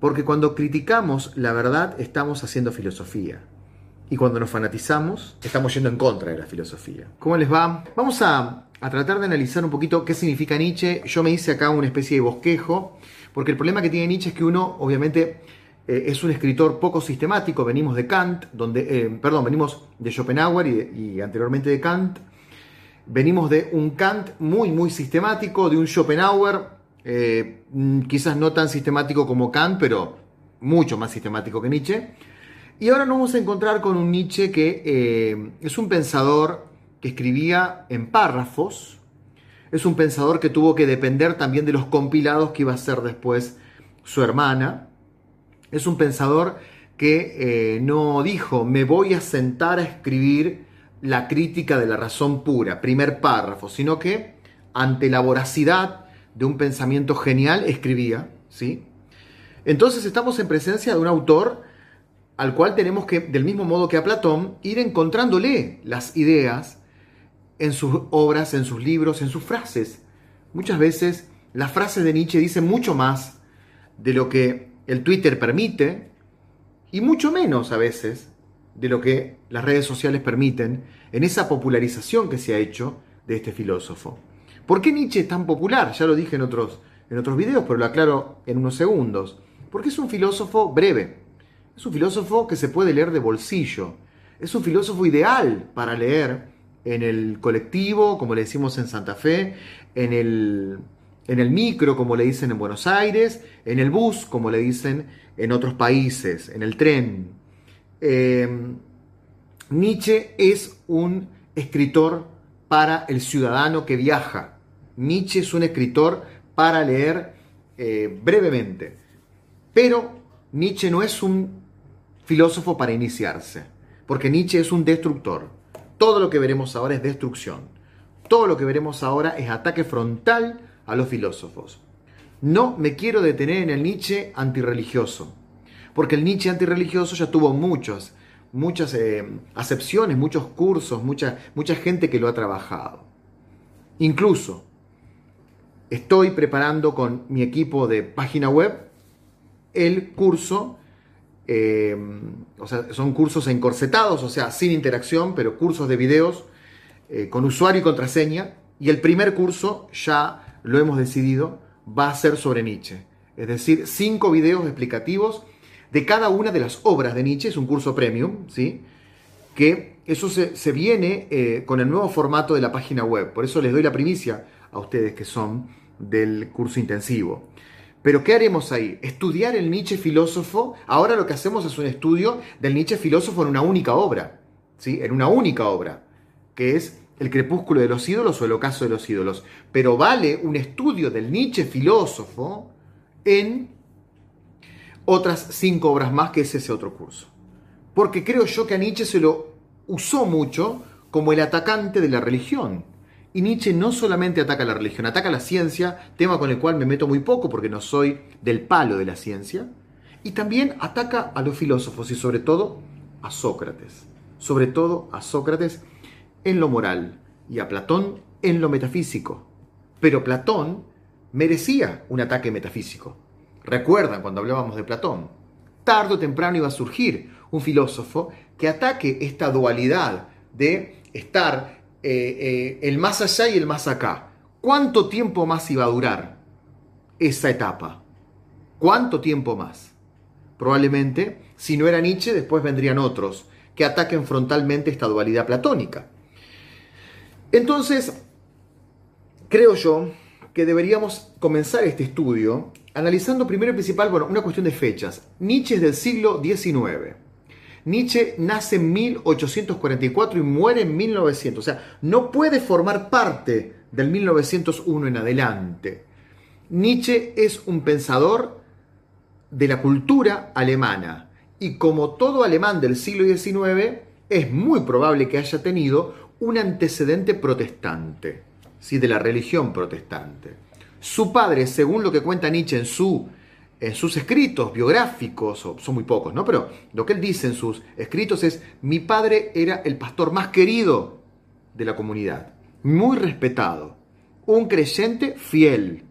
Porque cuando criticamos la verdad estamos haciendo filosofía. Y cuando nos fanatizamos estamos yendo en contra de la filosofía. ¿Cómo les va? Vamos a, a tratar de analizar un poquito qué significa Nietzsche. Yo me hice acá una especie de bosquejo, porque el problema que tiene Nietzsche es que uno, obviamente, eh, es un escritor poco sistemático. Venimos de Kant, donde, eh, perdón, venimos de Schopenhauer y, y anteriormente de Kant. Venimos de un Kant muy, muy sistemático, de un Schopenhauer eh, quizás no tan sistemático como Kant, pero mucho más sistemático que Nietzsche. Y ahora nos vamos a encontrar con un Nietzsche que eh, es un pensador que escribía en párrafos, es un pensador que tuvo que depender también de los compilados que iba a ser después su hermana, es un pensador que eh, no dijo, me voy a sentar a escribir la crítica de la razón pura, primer párrafo, sino que ante la voracidad, de un pensamiento genial escribía, ¿sí? Entonces estamos en presencia de un autor al cual tenemos que, del mismo modo que a Platón, ir encontrándole las ideas en sus obras, en sus libros, en sus frases. Muchas veces las frases de Nietzsche dicen mucho más de lo que el Twitter permite y mucho menos a veces de lo que las redes sociales permiten en esa popularización que se ha hecho de este filósofo. ¿Por qué Nietzsche es tan popular? Ya lo dije en otros, en otros videos, pero lo aclaro en unos segundos. Porque es un filósofo breve. Es un filósofo que se puede leer de bolsillo. Es un filósofo ideal para leer en el colectivo, como le decimos en Santa Fe, en el, en el micro, como le dicen en Buenos Aires, en el bus, como le dicen en otros países, en el tren. Eh, Nietzsche es un escritor para el ciudadano que viaja, Nietzsche es un escritor para leer eh, brevemente. Pero Nietzsche no es un filósofo para iniciarse, porque Nietzsche es un destructor. Todo lo que veremos ahora es destrucción. Todo lo que veremos ahora es ataque frontal a los filósofos. No me quiero detener en el Nietzsche antirreligioso, porque el Nietzsche antirreligioso ya tuvo muchos, muchas eh, acepciones, muchos cursos, mucha, mucha gente que lo ha trabajado. Incluso estoy preparando con mi equipo de página web el curso, eh, o sea, son cursos encorsetados, o sea, sin interacción, pero cursos de videos eh, con usuario y contraseña. Y el primer curso, ya lo hemos decidido, va a ser sobre Nietzsche. Es decir, cinco videos explicativos de cada una de las obras de Nietzsche. Es un curso premium, ¿sí? Que eso se, viene eh, con el nuevo formato de la página web. Por eso les doy la primicia a ustedes que son del curso intensivo. Pero ¿qué haremos ahí? Estudiar el Nietzsche filósofo. Ahora lo que hacemos es un estudio del Nietzsche filósofo en una única obra. ¿sí? En una única obra, que es El crepúsculo de los ídolos o El ocaso de los ídolos. Pero vale un estudio del Nietzsche filósofo en otras cinco obras más, que es ese otro curso. Porque creo yo que a Nietzsche se lo usó mucho como el atacante de la religión y Nietzsche no solamente ataca la religión, ataca la ciencia, tema con el cual me meto muy poco porque no soy del palo de la ciencia, y también ataca a los filósofos y sobre todo a Sócrates, sobre todo a Sócrates en lo moral y a Platón en lo metafísico. Pero Platón merecía un ataque metafísico. Recuerdan cuando hablábamos de Platón. Tardo o temprano iba a surgir un filósofo que ataque esta dualidad de estar eh, eh, el más allá y el más acá. ¿Cuánto tiempo más iba a durar esa etapa? ¿Cuánto tiempo más? Probablemente, si no era Nietzsche, después vendrían otros que ataquen frontalmente esta dualidad platónica. Entonces, creo yo que deberíamos comenzar este estudio analizando primero y principal, bueno, una cuestión de fechas. Nietzsche es del siglo XIX. Nietzsche nace en 1844 y muere en 1900. O sea, no puede formar parte del 1901 en adelante. Nietzsche es un pensador de la cultura alemana y como todo alemán del siglo XIX, es muy probable que haya tenido un antecedente protestante, ¿sí? de la religión protestante. Su padre, según lo que cuenta Nietzsche en su en sus escritos biográficos, son muy pocos, ¿no? Pero lo que él dice en sus escritos es, mi padre era el pastor más querido de la comunidad, muy respetado, un creyente fiel.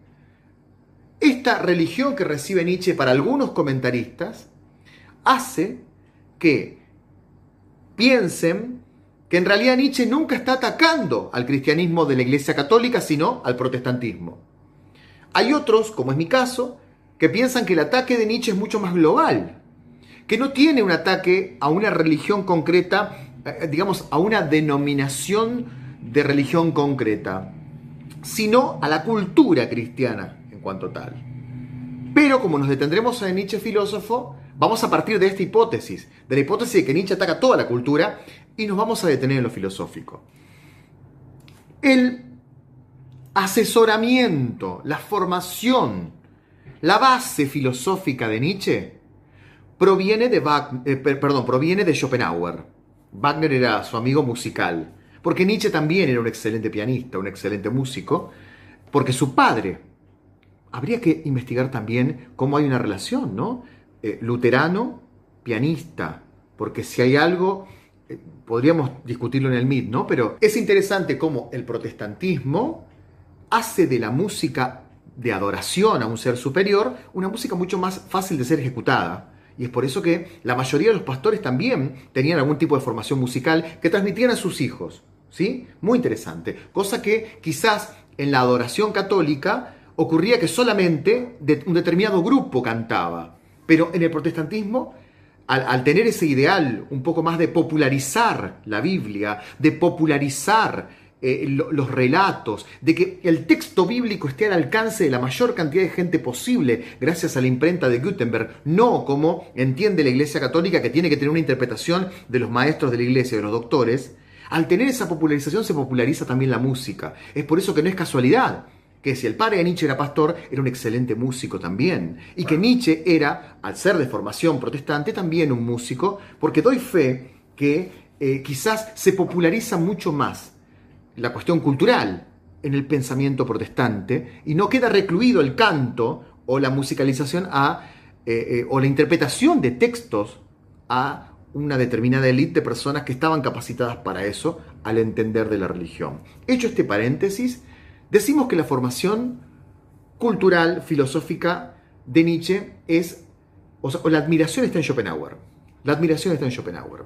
esta religión que recibe Nietzsche para algunos comentaristas hace que piensen que en realidad Nietzsche nunca está atacando al cristianismo de la Iglesia Católica, sino al protestantismo. Hay otros, como es mi caso, que piensan que el ataque de Nietzsche es mucho más global, que no tiene un ataque a una religión concreta, eh, digamos, a una denominación de religión concreta, sino a la cultura cristiana en cuanto tal. Pero como nos detendremos en Nietzsche filósofo, vamos a partir de esta hipótesis, de la hipótesis de que Nietzsche ataca toda la cultura y nos vamos a detener en lo filosófico. El asesoramiento, la formación, la base filosófica de Nietzsche proviene de, eh, perdón, proviene de Schopenhauer. Wagner era su amigo musical, porque Nietzsche también era un excelente pianista, un excelente músico, porque su padre, habría que investigar también cómo hay una relación, ¿no? Eh, luterano, pianista, porque si hay algo eh, podríamos discutirlo en el MIT, ¿no? Pero es interesante cómo el protestantismo hace de la música de adoración a un ser superior una música mucho más fácil de ser ejecutada. Y es por eso que la mayoría de los pastores también tenían algún tipo de formación musical que transmitían a sus hijos. ¿Sí? Muy interesante. Cosa que quizás en la adoración católica ocurría que solamente un determinado grupo cantaba. Pero en el protestantismo al, tener ese ideal un poco más de popularizar la Biblia, de popularizar eh, los relatos, de que el texto bíblico esté al alcance de la mayor cantidad de gente posible gracias a la imprenta de Gutenberg, no como entiende la Iglesia Católica que tiene que tener una interpretación de los maestros de la Iglesia, de los doctores, al tener esa popularización se populariza también la música. Es por eso que no es casualidad que si el padre de Nietzsche era pastor, era un excelente músico también. Y que Nietzsche era, al ser de formación protestante, también un músico, porque doy fe que eh, quizás se populariza mucho más la cuestión cultural en el pensamiento protestante y no queda recluido el canto o la musicalización a, eh, eh, o la interpretación de textos a una determinada élite de personas que estaban capacitadas para eso al entender de la religión. Hecho este paréntesis, Decimos que la formación cultural, filosófica de Nietzsche es, o, la admiración está en Schopenhauer. La admiración está en Schopenhauer.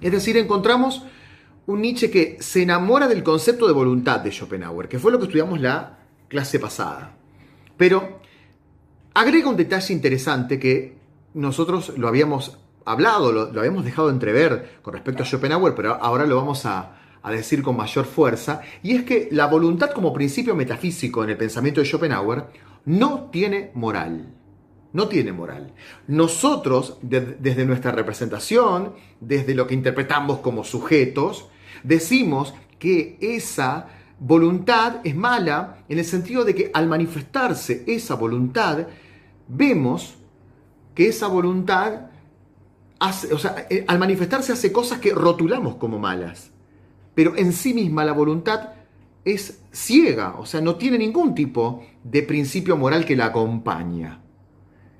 Es decir, encontramos un Nietzsche que se enamora del concepto de voluntad de Schopenhauer, que fue lo que estudiamos la clase pasada. Pero agrega un detalle interesante que nosotros lo habíamos hablado, lo, habíamos dejado entrever con respecto a Schopenhauer, pero ahora lo vamos a, a decir con mayor fuerza, y es que la voluntad como principio metafísico en el pensamiento de Schopenhauer no tiene moral. No tiene moral. Nosotros, desde nuestra representación, desde lo que interpretamos como sujetos, decimos que esa voluntad es mala en el sentido de que al manifestarse esa voluntad, vemos que esa voluntad, hace, o sea, eh, al manifestarse hace cosas que rotulamos como malas pero en sí misma la voluntad es ciega, o sea, no tiene ningún tipo de principio moral que la acompaña.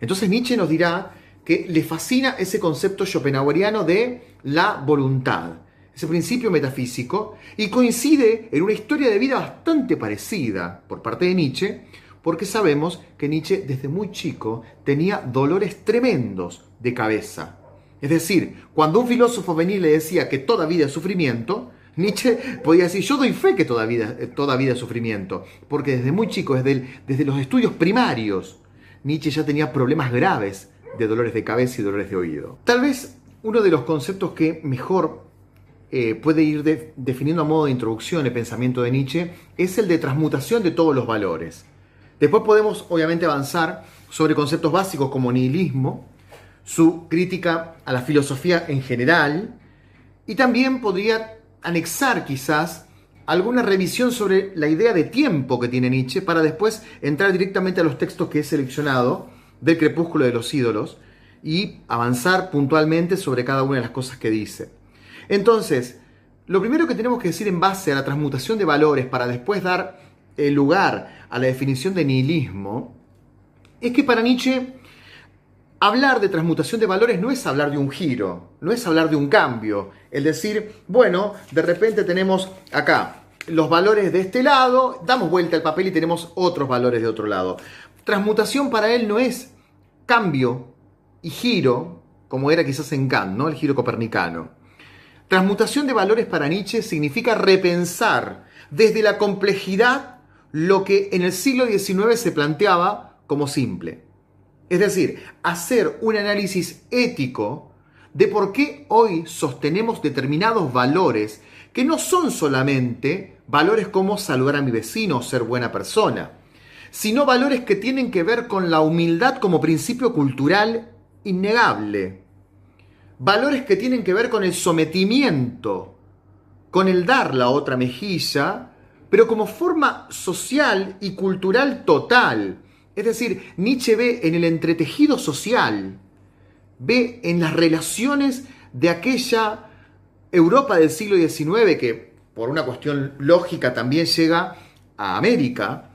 Entonces Nietzsche nos dirá que le fascina ese concepto schopenhaueriano de la voluntad, ese principio metafísico, y coincide en una historia de vida bastante parecida por parte de Nietzsche, porque sabemos que Nietzsche desde muy chico tenía dolores tremendos de cabeza. Es decir, cuando un filósofo venía y le decía que toda vida es sufrimiento, Nietzsche podía decir, yo doy fe que toda vida, toda vida es sufrimiento, porque desde muy chico, desde, desde los estudios primarios, Nietzsche ya tenía problemas graves de dolores de cabeza y dolores de oído. Tal vez uno de los conceptos que mejor eh, puede ir definiendo a modo de introducción el pensamiento de Nietzsche es el de transmutación de todos los valores. Después podemos obviamente avanzar sobre conceptos básicos como nihilismo, su crítica a la filosofía en general, y también podría anexar quizás alguna revisión sobre la idea de tiempo que tiene Nietzsche para después entrar directamente a los textos que he seleccionado del crepúsculo de los ídolos y avanzar puntualmente sobre cada una de las cosas que dice. Entonces, lo primero que tenemos que decir en base a la transmutación de valores para después dar el lugar a la definición de nihilismo es que para Nietzsche Hablar de transmutación de valores no es hablar de un giro, no es hablar de un cambio. Es decir, bueno, de repente tenemos acá los valores de este lado, damos vuelta al papel y tenemos otros valores de otro lado. Transmutación para él no es cambio y giro, como era quizás en Kant, ¿no? El giro copernicano. Transmutación de valores para Nietzsche significa repensar desde la complejidad lo que en el siglo XIX se planteaba como simple. Es decir, hacer un análisis ético de por qué hoy sostenemos determinados valores que no son solamente valores como saludar a mi vecino o ser buena persona, sino valores que tienen que ver con la humildad como principio cultural innegable. Valores que tienen que ver con el sometimiento, con el dar la otra mejilla, pero como forma social y cultural total. Es decir, Nietzsche ve en el entretejido social, ve en las relaciones de aquella Europa del siglo XIX, que por una cuestión lógica también llega a América,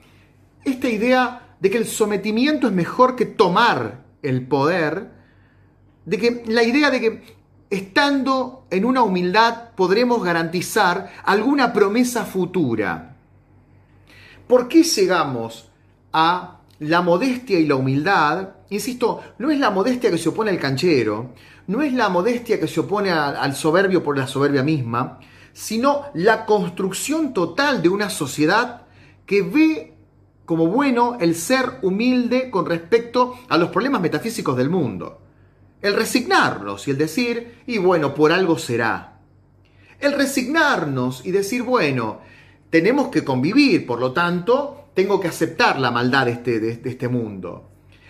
esta idea de que el sometimiento es mejor que tomar el poder, de que la idea de que estando en una humildad podremos garantizar alguna promesa futura. ¿Por qué llegamos a la modestia y la humildad? Insisto, no es la modestia que se opone al canchero, no es la modestia que se opone al soberbio por la soberbia misma, sino la construcción total de una sociedad que ve como bueno el ser humilde con respecto a los problemas metafísicos del mundo. El resignarnos y el decir, y bueno, por algo será. El resignarnos y decir, bueno, tenemos que convivir, por lo tanto, tengo que aceptar la maldad de este, de este mundo.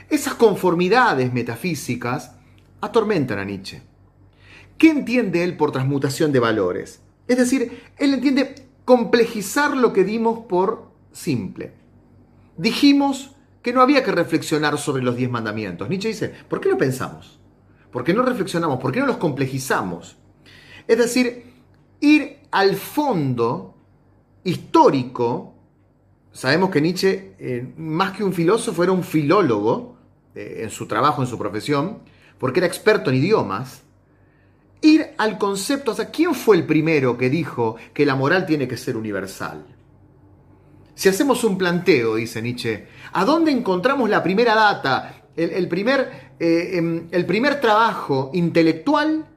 Esas conformidades metafísicas atormentan a Nietzsche. ¿Qué entiende él por transmutación de valores? Es decir, él entiende complejizar lo que dimos por simple. Dijimos que no había que reflexionar sobre los diez mandamientos. Nietzsche dice, ¿por qué no pensamos? ¿Por qué no reflexionamos? ¿Por qué no los complejizamos? Es decir, ir al fondo histórico. Sabemos que Nietzsche, eh, más que un filósofo, era un filólogo eh, en su trabajo, en su profesión, porque era experto en idiomas. Ir al concepto, o sea, ¿quién fue el primero que dijo que la moral tiene que ser universal? Si hacemos un planteo, dice Nietzsche, ¿a dónde encontramos la primera data, el, primer, eh, em, el primer trabajo intelectual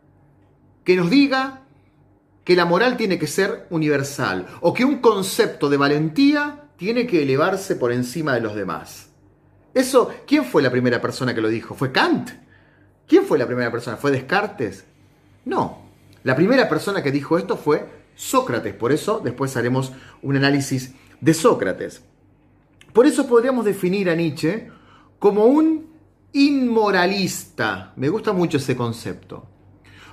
que nos diga que la moral tiene que ser universal o que un concepto de valentía tiene que elevarse por encima de los demás. Eso, ¿quién fue la primera persona que lo dijo? ¿Fue Kant? ¿Quién fue la primera persona? ¿Fue Descartes? No. La primera persona que dijo esto fue Sócrates. Por eso después haremos un análisis de Sócrates. Por eso podríamos definir a Nietzsche como un inmoralista. Me gusta mucho ese concepto.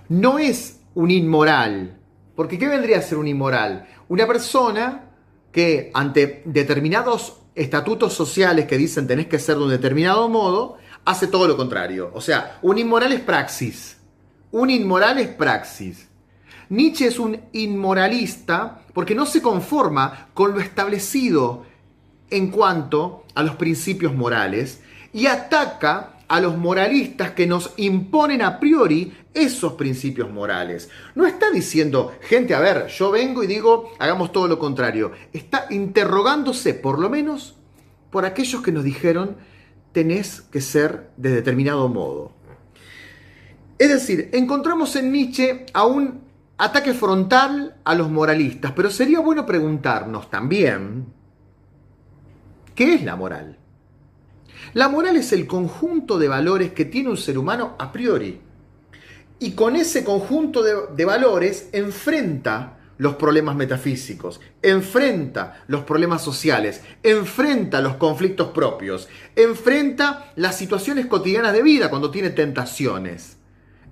No es un inmoral, porque ¿qué vendría a ser un inmoral? Una persona que ante determinados estatutos sociales que dicen tenés que ser de un determinado modo, hace todo lo contrario. O sea, un inmoral es praxis. Un inmoral es praxis. Nietzsche es un inmoralista porque no se conforma con lo establecido en cuanto a los principios morales y ataca a los moralistas que nos imponen a priori esos principios morales. No está diciendo, gente, a ver, yo vengo y digo, hagamos todo lo contrario. Está interrogándose, por lo menos, por aquellos que nos dijeron, tenés que ser de determinado modo. Es decir, encontramos en Nietzsche a un ataque frontal a los moralistas, pero sería bueno preguntarnos también, ¿qué es la moral? La moral es el conjunto de valores que tiene un ser humano a priori. Y con ese conjunto de, valores enfrenta los problemas metafísicos, enfrenta los problemas sociales, enfrenta los conflictos propios, enfrenta las situaciones cotidianas de vida cuando tiene tentaciones.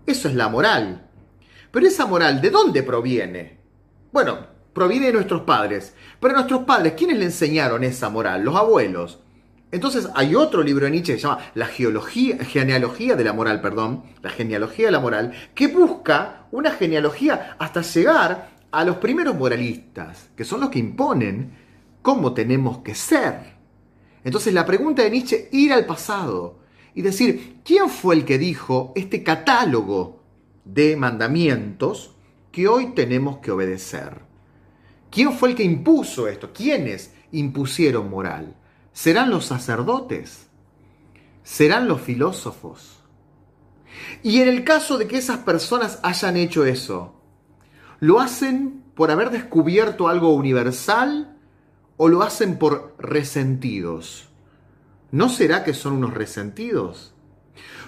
Eso es la moral. Pero esa moral, ¿de dónde proviene? Bueno, proviene de nuestros padres. Pero nuestros padres, ¿quiénes le enseñaron esa moral? Los abuelos. Entonces hay otro libro de Nietzsche que se llama La genealogía de la moral, perdón, la genealogía de la moral, que busca una genealogía hasta llegar a los primeros moralistas, que son los que imponen cómo tenemos que ser. Entonces la pregunta de Nietzsche, ir al pasado y decir, ¿quién fue el que dijo este catálogo de mandamientos que hoy tenemos que obedecer? ¿Quién fue el que impuso esto? ¿Quiénes impusieron moral? ¿Serán los sacerdotes? serán los filósofos. Y en el caso de que esas personas hayan hecho eso, ¿lo hacen por haber descubierto algo universal o lo hacen por resentidos? ¿No será que son unos resentidos?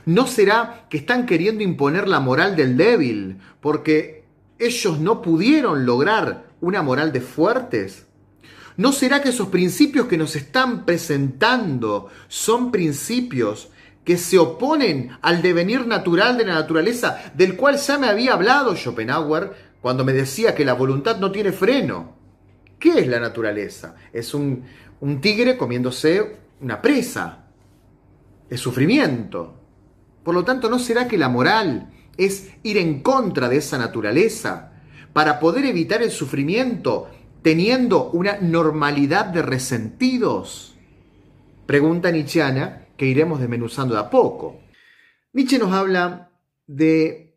¿No será que están queriendo imponer la moral del débil porque ellos no pudieron lograr una moral de fuertes? ¿No será que esos principios que nos están presentando son principios que se oponen al devenir natural de la naturaleza, del cual ya me había hablado Schopenhauer cuando me decía que la voluntad no tiene freno? ¿Qué es la naturaleza? Es un, un tigre comiéndose una presa. Es sufrimiento. Por lo tanto, ¿no será que la moral es ir en contra de esa naturaleza para poder evitar el sufrimiento teniendo una normalidad de resentidos? Pregunta Nietzscheana que iremos desmenuzando de a poco. Nietzsche nos habla de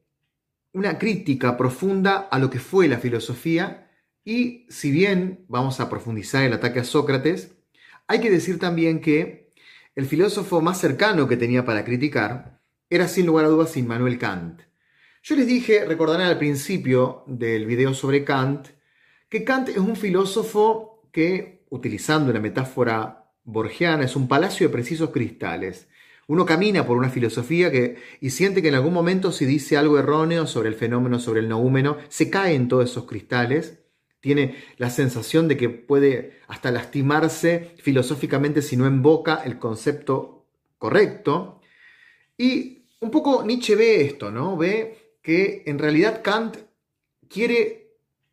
una crítica profunda a lo que fue la filosofía y si bien vamos a profundizar el ataque a Sócrates, hay que decir también que el filósofo más cercano que tenía para criticar era sin lugar a dudas Immanuel Kant. Yo les dije, recordarán al principio del video sobre Kant, que Kant es un filósofo que, utilizando la metáfora borgiana, es un palacio de precisos cristales. Uno camina por una filosofía que, y siente que en algún momento si dice algo erróneo sobre el fenómeno, sobre el noúmeno, se cae en todos esos cristales. Tiene la sensación de que puede hasta lastimarse filosóficamente si no invoca el concepto correcto. Y un poco Nietzsche ve esto, ¿no? Ve que en realidad Kant quiere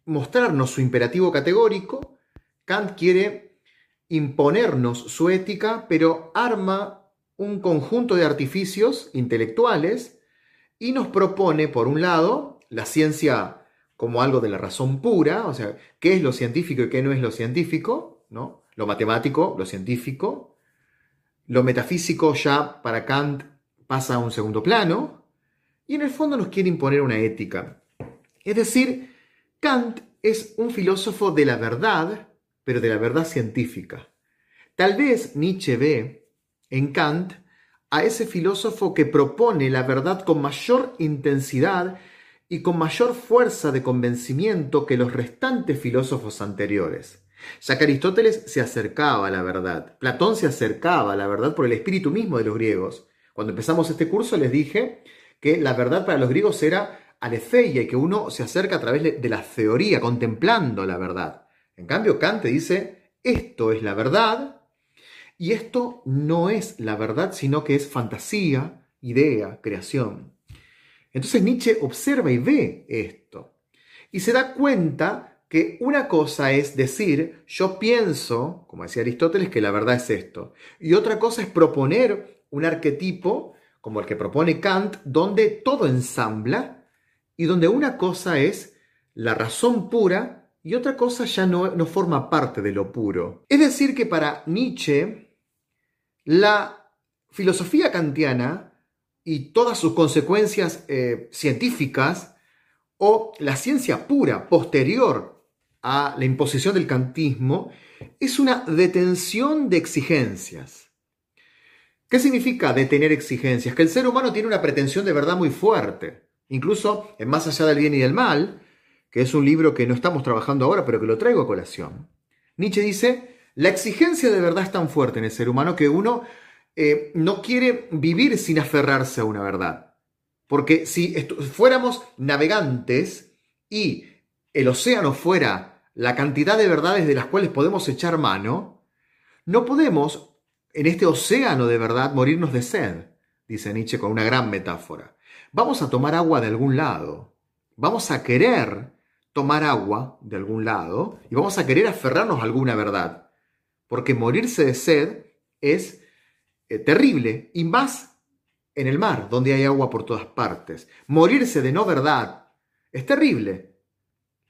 mostrarnos su imperativo categórico, Kant quiere imponernos su ética, pero arma un conjunto de artificios intelectuales y nos propone, por un lado, la ciencia como algo de la razón pura, o sea, qué es lo científico y qué no es lo científico, ¿no? Lo matemático, lo científico. Lo metafísico ya para Kant pasa a un segundo plano y en el fondo nos quiere imponer una ética. Es decir, Kant es un filósofo de la verdad, pero de la verdad científica. Tal vez Nietzsche ve en Kant a ese filósofo que propone la verdad con mayor intensidad y con mayor fuerza de convencimiento que los restantes filósofos anteriores. Ya que Aristóteles se acercaba a la verdad, Platón se acercaba a la verdad por el espíritu mismo de los griegos. Cuando empezamos este curso les dije que la verdad para los griegos era aletheia y que uno se acerca a través de la teoría, contemplando la verdad. En cambio, Kant dice, esto es la verdad y esto no es la verdad, sino que es fantasía, idea, creación. Entonces Nietzsche observa y ve esto y se da cuenta que una cosa es decir, yo pienso, como decía Aristóteles, que la verdad es esto, y otra cosa es proponer un arquetipo como el que propone Kant, donde todo ensambla y donde una cosa es la razón pura y otra cosa ya no, forma parte de lo puro. Es decir, que para Nietzsche, la filosofía kantiana y todas sus consecuencias eh, científicas o la ciencia pura posterior a la imposición del kantismo es una detención de exigencias. ¿Qué significa detener exigencias? Que el ser humano tiene una pretensión de verdad muy fuerte. Incluso en Más allá del bien y del mal, que es un libro que no estamos trabajando ahora, pero que lo traigo a colación. Nietzsche dice, la exigencia de verdad es tan fuerte en el ser humano que uno eh, no quiere vivir sin aferrarse a una verdad. Porque si fuéramos navegantes y el océano fuera la cantidad de verdades de las cuales podemos echar mano, no podemos en este océano de verdad morirnos de sed, dice Nietzsche con una gran metáfora. Vamos a tomar agua de algún lado. Vamos a querer tomar agua de algún lado y vamos a querer aferrarnos a alguna verdad. Porque morirse de sed es eh, terrible y más en el mar, donde hay agua por todas partes. Morirse de no verdad es terrible.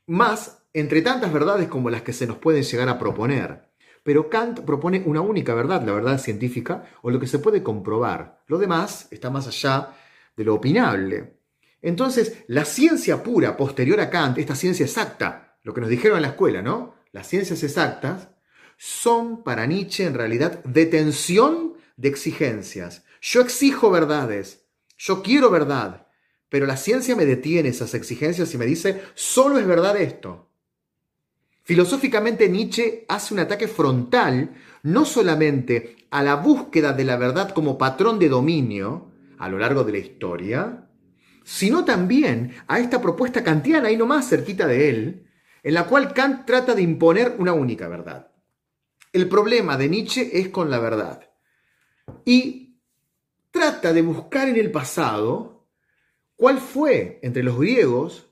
Más entre tantas verdades como las que se nos pueden llegar a proponer. Pero Kant propone una única verdad, la verdad científica, o lo que se puede comprobar. Lo demás está más allá de lo opinable. Entonces, la ciencia pura posterior a Kant, esta ciencia exacta, lo que nos dijeron en la escuela, ¿no? Las ciencias exactas son para Nietzsche en realidad detención de exigencias, Yo exijo verdades, yo quiero verdad, pero la ciencia me detiene esas exigencias y me dice, solo es verdad esto. Filosóficamente Nietzsche hace un ataque frontal no solamente a la búsqueda de la verdad como patrón de dominio a lo largo de la historia, sino también a esta propuesta kantiana, ahí nomás cerquita de él, en la cual Kant trata de imponer una única verdad. El problema de Nietzsche es con la verdad. Y trata de buscar en el pasado cuál fue, entre los griegos,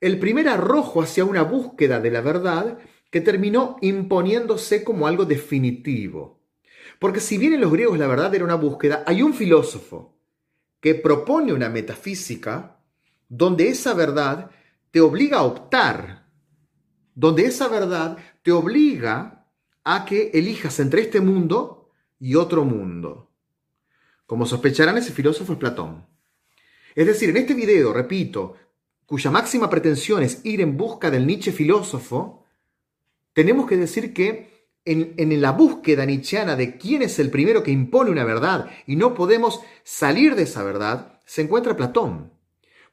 el primer arrojo hacia una búsqueda de la verdad que terminó imponiéndose como algo definitivo. Porque si bien en los griegos la verdad era una búsqueda, hay un filósofo que propone una metafísica donde esa verdad te obliga a optar, donde esa verdad te obliga a que elijas entre este mundo y otro mundo. Como sospecharán, ese filósofo es Platón. Es decir, en este video, repito, cuya máxima pretensión es ir en busca del Nietzsche filósofo, tenemos que decir que en, la búsqueda nietzscheana de quién es el primero que impone una verdad y no podemos salir de esa verdad, se encuentra Platón.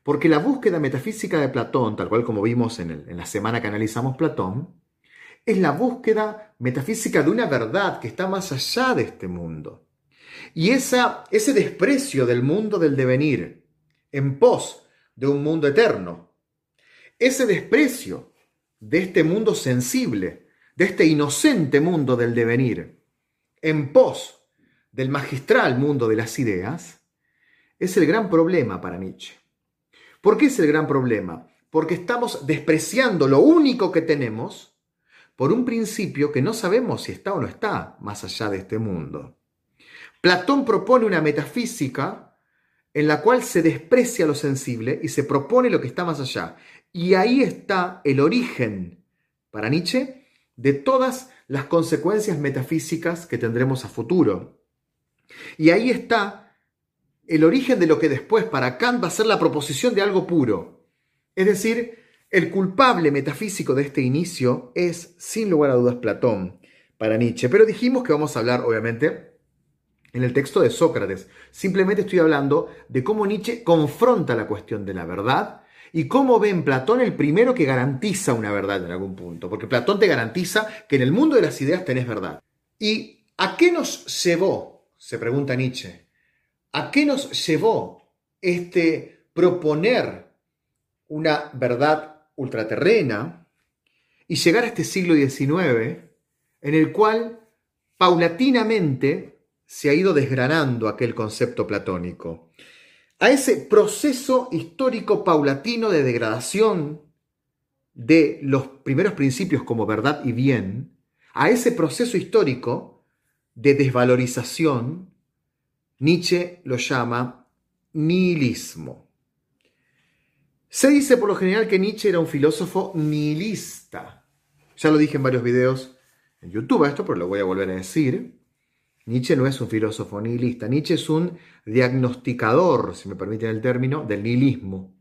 Porque la búsqueda metafísica de Platón, tal cual como vimos en, la semana que analizamos Platón, es la búsqueda metafísica de una verdad que está más allá de este mundo. Y ese desprecio del mundo del devenir en pos de un mundo eterno, ese desprecio de este mundo sensible, de este inocente mundo del devenir, en pos del magistral mundo de las ideas, es el gran problema para Nietzsche. ¿Por qué es el gran problema? Porque estamos despreciando lo único que tenemos por un principio que no sabemos si está o no está más allá de este mundo. Platón propone una metafísica en la cual se desprecia lo sensible y se propone lo que está más allá. Y ahí está el origen, para Nietzsche, de todas las consecuencias metafísicas que tendremos a futuro. Y ahí está el origen de lo que después para Kant va a ser la proposición de algo puro. Es decir, el culpable metafísico de este inicio es, sin lugar a dudas, Platón para Nietzsche. Pero dijimos que vamos a hablar, obviamente, en el texto de Sócrates. Simplemente estoy hablando de cómo Nietzsche confronta la cuestión de la verdad y cómo ve Platón el primero que garantiza una verdad en algún punto. Porque Platón te garantiza que en el mundo de las ideas tenés verdad. ¿Y a qué nos llevó, se pregunta Nietzsche, a qué nos llevó este proponer una verdad ultraterrena y llegar a este siglo XIX en el cual paulatinamente se ha ido desgranando aquel concepto platónico a ese proceso histórico paulatino de degradación de los primeros principios como verdad y bien, a ese proceso histórico de desvalorización, Nietzsche lo llama nihilismo. Se dice por lo general que Nietzsche era un filósofo nihilista. Ya lo dije en varios videos en YouTube esto, pero lo voy a volver a decir. Nietzsche no es un filósofo nihilista, Nietzsche es un diagnosticador, si me permiten el término, del nihilismo,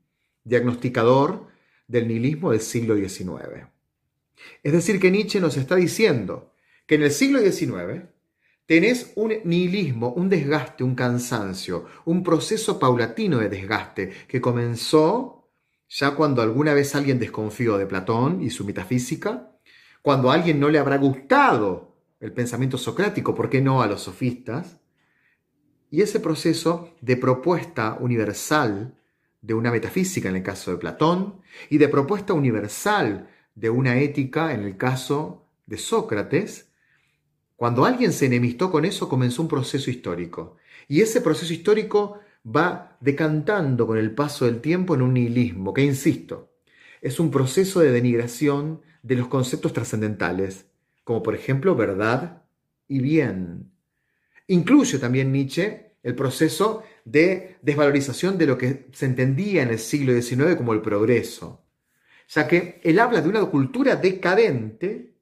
diagnosticador del nihilismo del siglo XIX. Es decir, que Nietzsche nos está diciendo que en el siglo XIX tenés un nihilismo, un desgaste, un cansancio, un proceso paulatino de desgaste que comenzó ya cuando alguna vez alguien desconfió de Platón y su metafísica, cuando a alguien no le habrá gustado el pensamiento socrático, ¿por qué no a los sofistas? Y ese proceso de propuesta universal de una metafísica en el caso de Platón y de propuesta universal de una ética en el caso de Sócrates, cuando alguien se enemistó con eso comenzó un proceso histórico. Y ese proceso histórico va decantando con el paso del tiempo en un nihilismo, que insisto, es un proceso de denigración de los conceptos trascendentales, como por ejemplo verdad y bien. Incluye también Nietzsche el proceso de desvalorización de lo que se entendía en el siglo XIX como el progreso, ya que él habla de una cultura decadente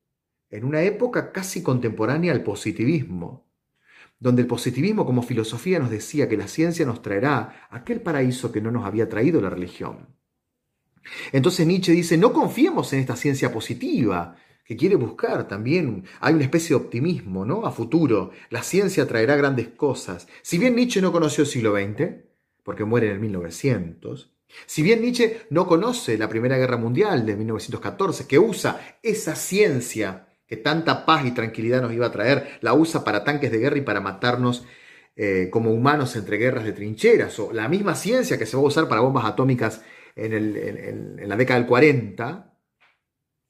en una época casi contemporánea al positivismo, donde el positivismo como filosofía nos decía que la ciencia nos traerá aquel paraíso que no nos había traído la religión. Entonces Nietzsche dice, no confiemos en esta ciencia positiva, que quiere buscar también, hay una especie de optimismo, ¿no? A futuro, la ciencia traerá grandes cosas. Si bien Nietzsche no conoció el siglo XX, porque muere en el 1900, si bien Nietzsche no conoce la Primera Guerra Mundial de 1914, que usa esa ciencia que tanta paz y tranquilidad nos iba a traer, la usa para tanques de guerra y para matarnos eh, como humanos entre guerras de trincheras, o la misma ciencia que se va a usar para bombas atómicas en, en la década del 40,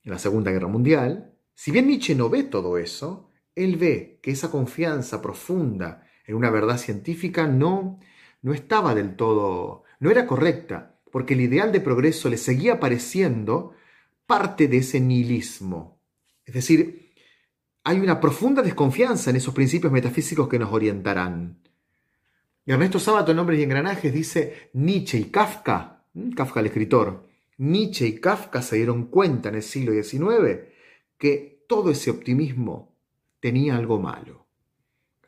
en la Segunda Guerra Mundial, si bien Nietzsche no ve todo eso, él ve que esa confianza profunda en una verdad científica no, no estaba del todo, no era correcta, porque el ideal de progreso le seguía pareciendo parte de ese nihilismo. Es decir, hay una profunda desconfianza en esos principios metafísicos que nos orientarán. Ernesto Sábato en Nombres y Engranajes dice Nietzsche y Kafka, Kafka el escritor, Nietzsche y Kafka se dieron cuenta en el siglo XIX que todo ese optimismo tenía algo malo.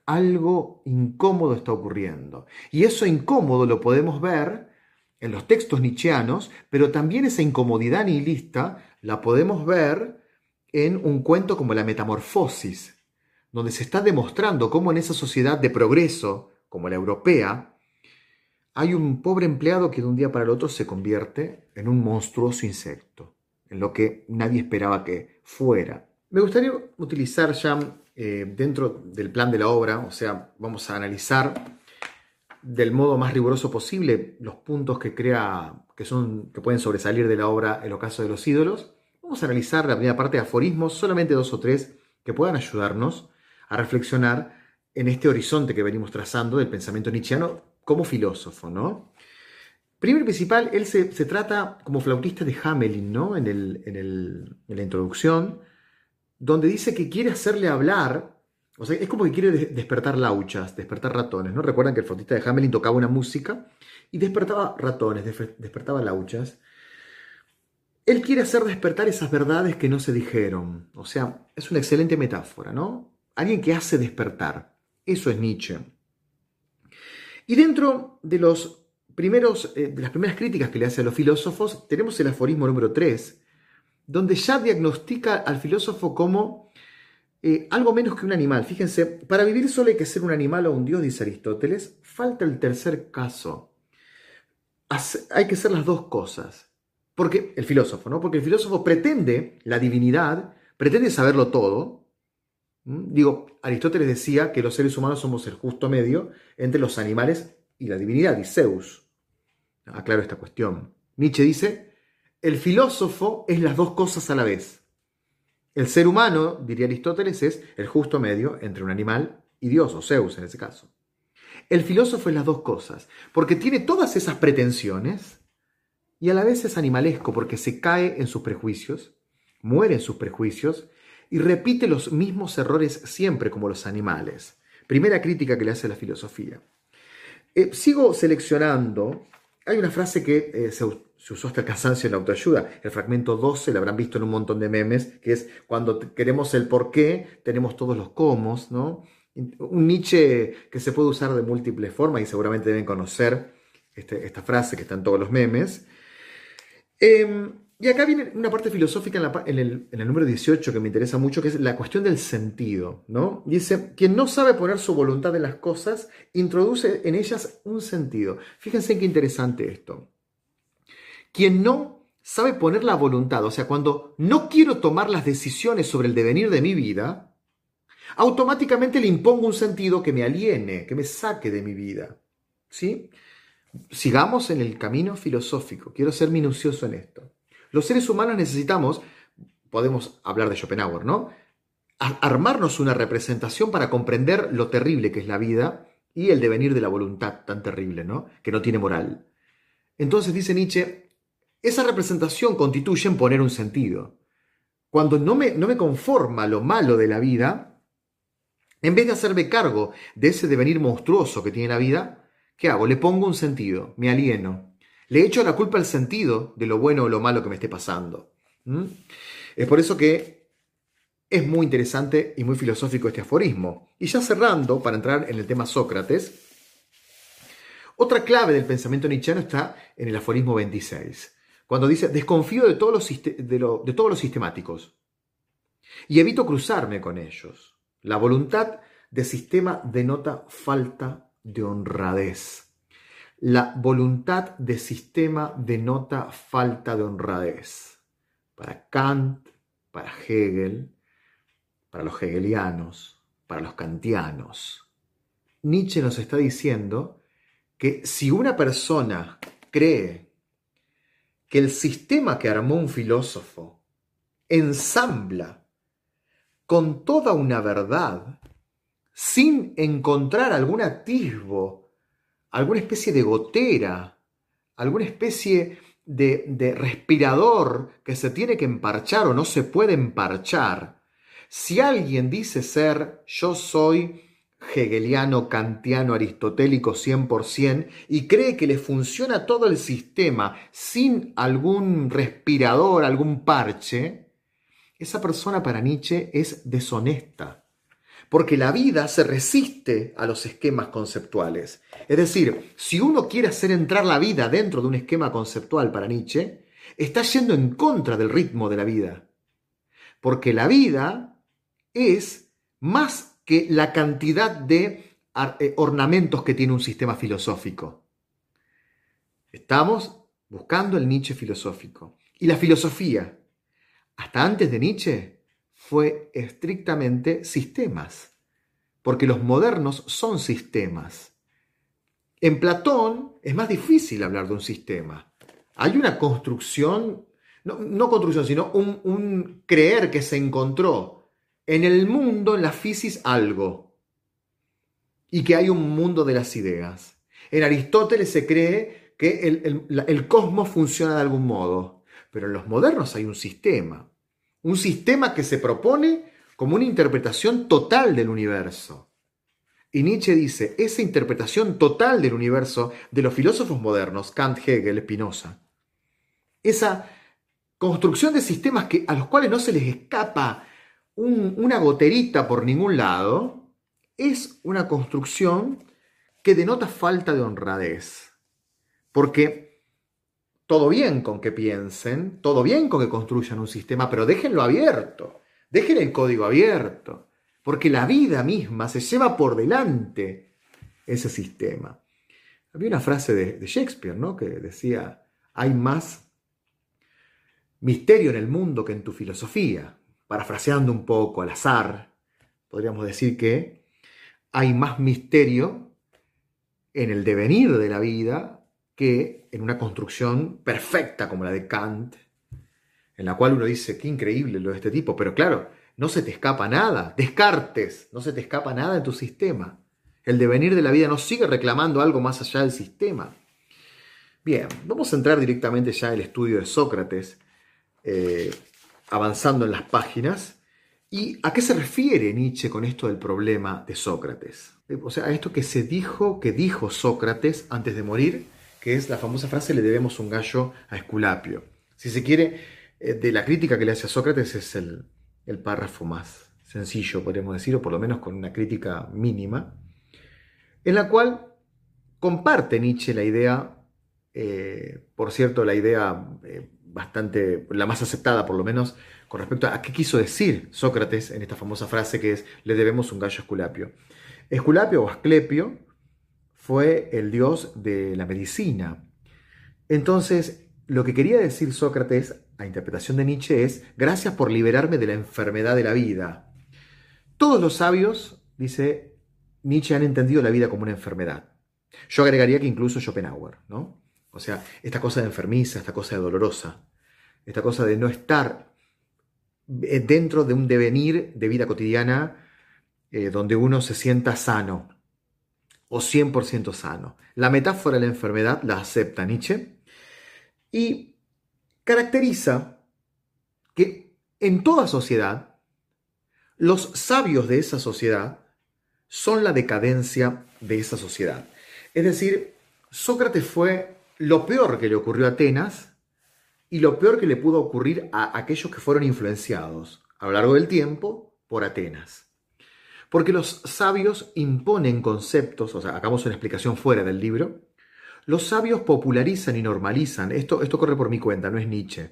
Algo incómodo está ocurriendo. Y eso incómodo lo podemos ver en los textos nietzscheanos, pero también esa incomodidad nihilista la podemos ver en un cuento como La Metamorfosis, donde se está demostrando cómo en esa sociedad de progreso, como la europea, hay un pobre empleado que de un día para el otro se convierte en un monstruoso insecto, en lo que nadie esperaba que fuera. Me gustaría utilizar ya eh, dentro del plan de la obra, o sea, vamos a analizar del modo más riguroso posible los puntos que crea que son que pueden sobresalir de la obra El ocaso de los ídolos. Vamos a analizar la primera parte de aforismos, solamente dos o tres que puedan ayudarnos a reflexionar en este horizonte que venimos trazando del pensamiento nietzscheano como filósofo, ¿no? Primero y principal, él se, trata como flautista de Hamelin, ¿no? En, en, la introducción, donde dice que quiere hacerle hablar, o sea, es como que quiere despertar lauchas, despertar ratones, ¿no? Recuerdan que el flautista de Hamelin tocaba una música y despertaba ratones, despertaba lauchas. Él quiere hacer despertar esas verdades que no se dijeron. O sea, es una excelente metáfora, ¿no? Alguien que hace despertar. Eso es Nietzsche. Y dentro de, los primeros, eh, de las primeras críticas que le hace a los filósofos, tenemos el aforismo número 3, donde ya diagnostica al filósofo como eh, algo menos que un animal. Fíjense, para vivir solo hay que ser un animal o un dios, dice Aristóteles. Falta el tercer caso. hay que ser las dos cosas. Porque el filósofo, ¿no? Porque el filósofo pretende la divinidad, pretende saberlo todo. Digo, Aristóteles decía que los seres humanos somos el justo medio entre los animales y la divinidad, y Zeus. Aclaro esta cuestión. Nietzsche dice, el filósofo es las dos cosas a la vez. El ser humano, diría Aristóteles, es el justo medio entre un animal y Dios, o Zeus en ese caso. El filósofo es las dos cosas, porque tiene todas esas pretensiones y a la vez es animalesco porque se cae en sus prejuicios, muere en sus prejuicios y repite los mismos errores siempre como los animales. Primera crítica que le hace la filosofía. Eh, sigo seleccionando. Hay una frase que eh, se, usó hasta el cansancio en la autoayuda. El fragmento 12 lo habrán visto en un montón de memes, que es cuando queremos el por qué, tenemos todos los cómo, ¿no? Un Nietzsche que se puede usar de múltiples formas y seguramente deben conocer este, esta frase que está en todos los memes. Em, y acá viene una parte filosófica en, el, número 18 que me interesa mucho, que es la cuestión del sentido. Dice, quien no sabe poner su voluntad en las cosas, introduce en ellas un sentido. Fíjense qué interesante esto. Quien no sabe poner la voluntad, o sea, cuando no quiero tomar las decisiones sobre el devenir de mi vida, automáticamente le impongo un sentido que me aliene, que me saque de mi vida. ¿Sí? Sigamos en el camino filosófico. Quiero ser minucioso en esto. Los seres humanos necesitamos, podemos hablar de Schopenhauer, ¿no? Armarnos una representación para comprender lo terrible que es la vida y el devenir de la voluntad tan terrible, ¿no? Que no tiene moral. Entonces dice Nietzsche, esa representación constituye en poner un sentido. Cuando no me, no me conforma lo malo de la vida, en vez de hacerme cargo de ese devenir monstruoso que tiene la vida, ¿qué hago? Le pongo un sentido, me alieno, le echo la culpa al sentido de lo bueno o lo malo que me esté pasando. Es por eso que es muy interesante y muy filosófico este aforismo. Y ya cerrando, para entrar en el tema Sócrates, otra clave del pensamiento nietzscheano está en el aforismo 26, cuando dice, desconfío de todos los, de todos los sistemáticos. y evito cruzarme con ellos. La voluntad de sistema denota falta de honradez. La voluntad de sistema denota falta de honradez. Para Kant, para Hegel, para los hegelianos, para los kantianos. Nietzsche nos está diciendo que si una persona cree que el sistema que armó un filósofo ensambla con toda una verdad, sin encontrar algún atisbo, alguna especie de gotera, alguna especie de, respirador que se tiene que emparchar o no se puede emparchar. Si alguien dice ser yo soy hegeliano, kantiano, aristotélico 100% y cree que le funciona todo el sistema sin algún respirador, algún parche, esa persona para Nietzsche es deshonesta. Porque la vida se resiste a los esquemas conceptuales. Es decir, si uno quiere hacer entrar la vida dentro de un esquema conceptual para Nietzsche, está yendo en contra del ritmo de la vida. Porque la vida es más que la cantidad de eh, ornamentos que tiene un sistema filosófico. Estamos buscando el Nietzsche filosófico. Y la filosofía, hasta antes de Nietzsche, fue estrictamente sistemas, porque los modernos son sistemas. En Platón es más difícil hablar de un sistema. Hay una construcción, no, construcción, sino un, un creer que se encontró en el mundo, en la fisis, algo. Y que hay un mundo de las ideas. En Aristóteles se cree que el, cosmos funciona de algún modo. Pero en los modernos hay un sistema. Un sistema que se propone como una interpretación total del universo. Y Nietzsche dice, esa interpretación total del universo de los filósofos modernos, Kant, Hegel, Spinoza, esa construcción de sistemas que, a los cuales no se les escapa una goterita por ningún lado, es una construcción que denota falta de honradez. Porque todo bien con que piensen, todo bien con que construyan un sistema, pero déjenlo abierto, dejen el código abierto, porque la vida misma se lleva por delante ese sistema. Había una frase de, de Shakespeare, ¿no? Que decía, hay más misterio en el mundo que en tu filosofía parafraseando un poco al azar, podríamos decir que hay más misterio en el devenir de la vida que en una construcción perfecta como la de Kant, en la cual uno dice, qué increíble lo de este tipo, pero claro, no se te escapa nada, descartes, no se te escapa nada de tu sistema. El devenir de la vida no sigue reclamando algo más allá del sistema. Bien, vamos a entrar directamente ya al estudio de Sócrates. Eh, avanzando en las páginas. ¿Y a qué se refiere Nietzsche con esto del problema de Sócrates? O sea, a esto que se dijo, que dijo Sócrates antes de morir, que es la famosa frase le debemos un gallo a Esculapio. Si se quiere, eh, de la crítica que le hace a Sócrates es el, párrafo más sencillo, podríamos decir, o por lo menos con una crítica mínima, en la cual comparte Nietzsche la idea, eh, por cierto, la idea eh, bastante, la más aceptada por lo menos, con respecto a qué quiso decir Sócrates en esta famosa frase que es, le debemos un gallo a Esculapio. Esculapio o Asclepio fue el dios de la medicina. Entonces, lo que quería decir Sócrates, a interpretación de Nietzsche, es, gracias por liberarme de la enfermedad de la vida. Todos los sabios, dice Nietzsche, han entendido la vida como una enfermedad. Yo agregaría que incluso Schopenhauer, ¿no? O sea, esta cosa de enfermiza, esta cosa de dolorosa, esta cosa de no estar eh, dentro de un devenir de vida cotidiana eh, donde uno se sienta sano o 100% sano. La metáfora de la enfermedad la acepta Nietzsche y caracteriza que en toda sociedad los sabios de esa sociedad son la decadencia de esa sociedad. Es decir, Sócrates fue lo peor que le ocurrió a Atenas y lo peor que le pudo ocurrir a aquellos que fueron influenciados a lo largo del tiempo por Atenas. Porque los sabios imponen conceptos, o sea, hagamos una explicación fuera del libro, los sabios popularizan y normalizan, esto, esto corre por mi cuenta, no es Nietzsche.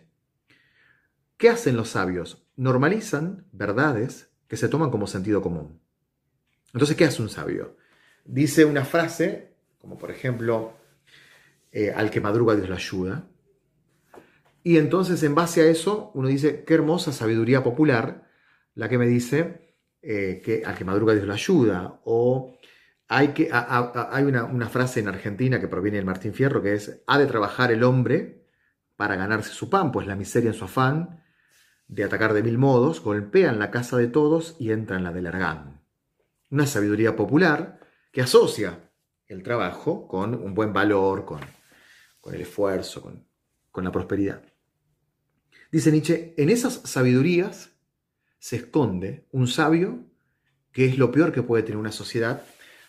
¿Qué hacen los sabios? Normalizan verdades que se toman como sentido común. Entonces, ¿qué hace un sabio? Dice una frase, como por ejemplo, eh, al que madruga Dios lo ayuda. Y entonces, en base a eso, uno dice, qué hermosa sabiduría popular la que me dice eh, que al que madruga Dios lo ayuda. O hay, que, hay una, frase en Argentina que proviene del Martín Fierro que es, ha de trabajar el hombre para ganarse su pan, pues la miseria en su afán de atacar de mil modos, golpea en la casa de todos y entra en la del argán. Una sabiduría popular que asocia el trabajo con un buen valor, con, con el esfuerzo, con, con la prosperidad. Dice Nietzsche, en esas sabidurías se esconde un sabio que es lo peor que puede tener una sociedad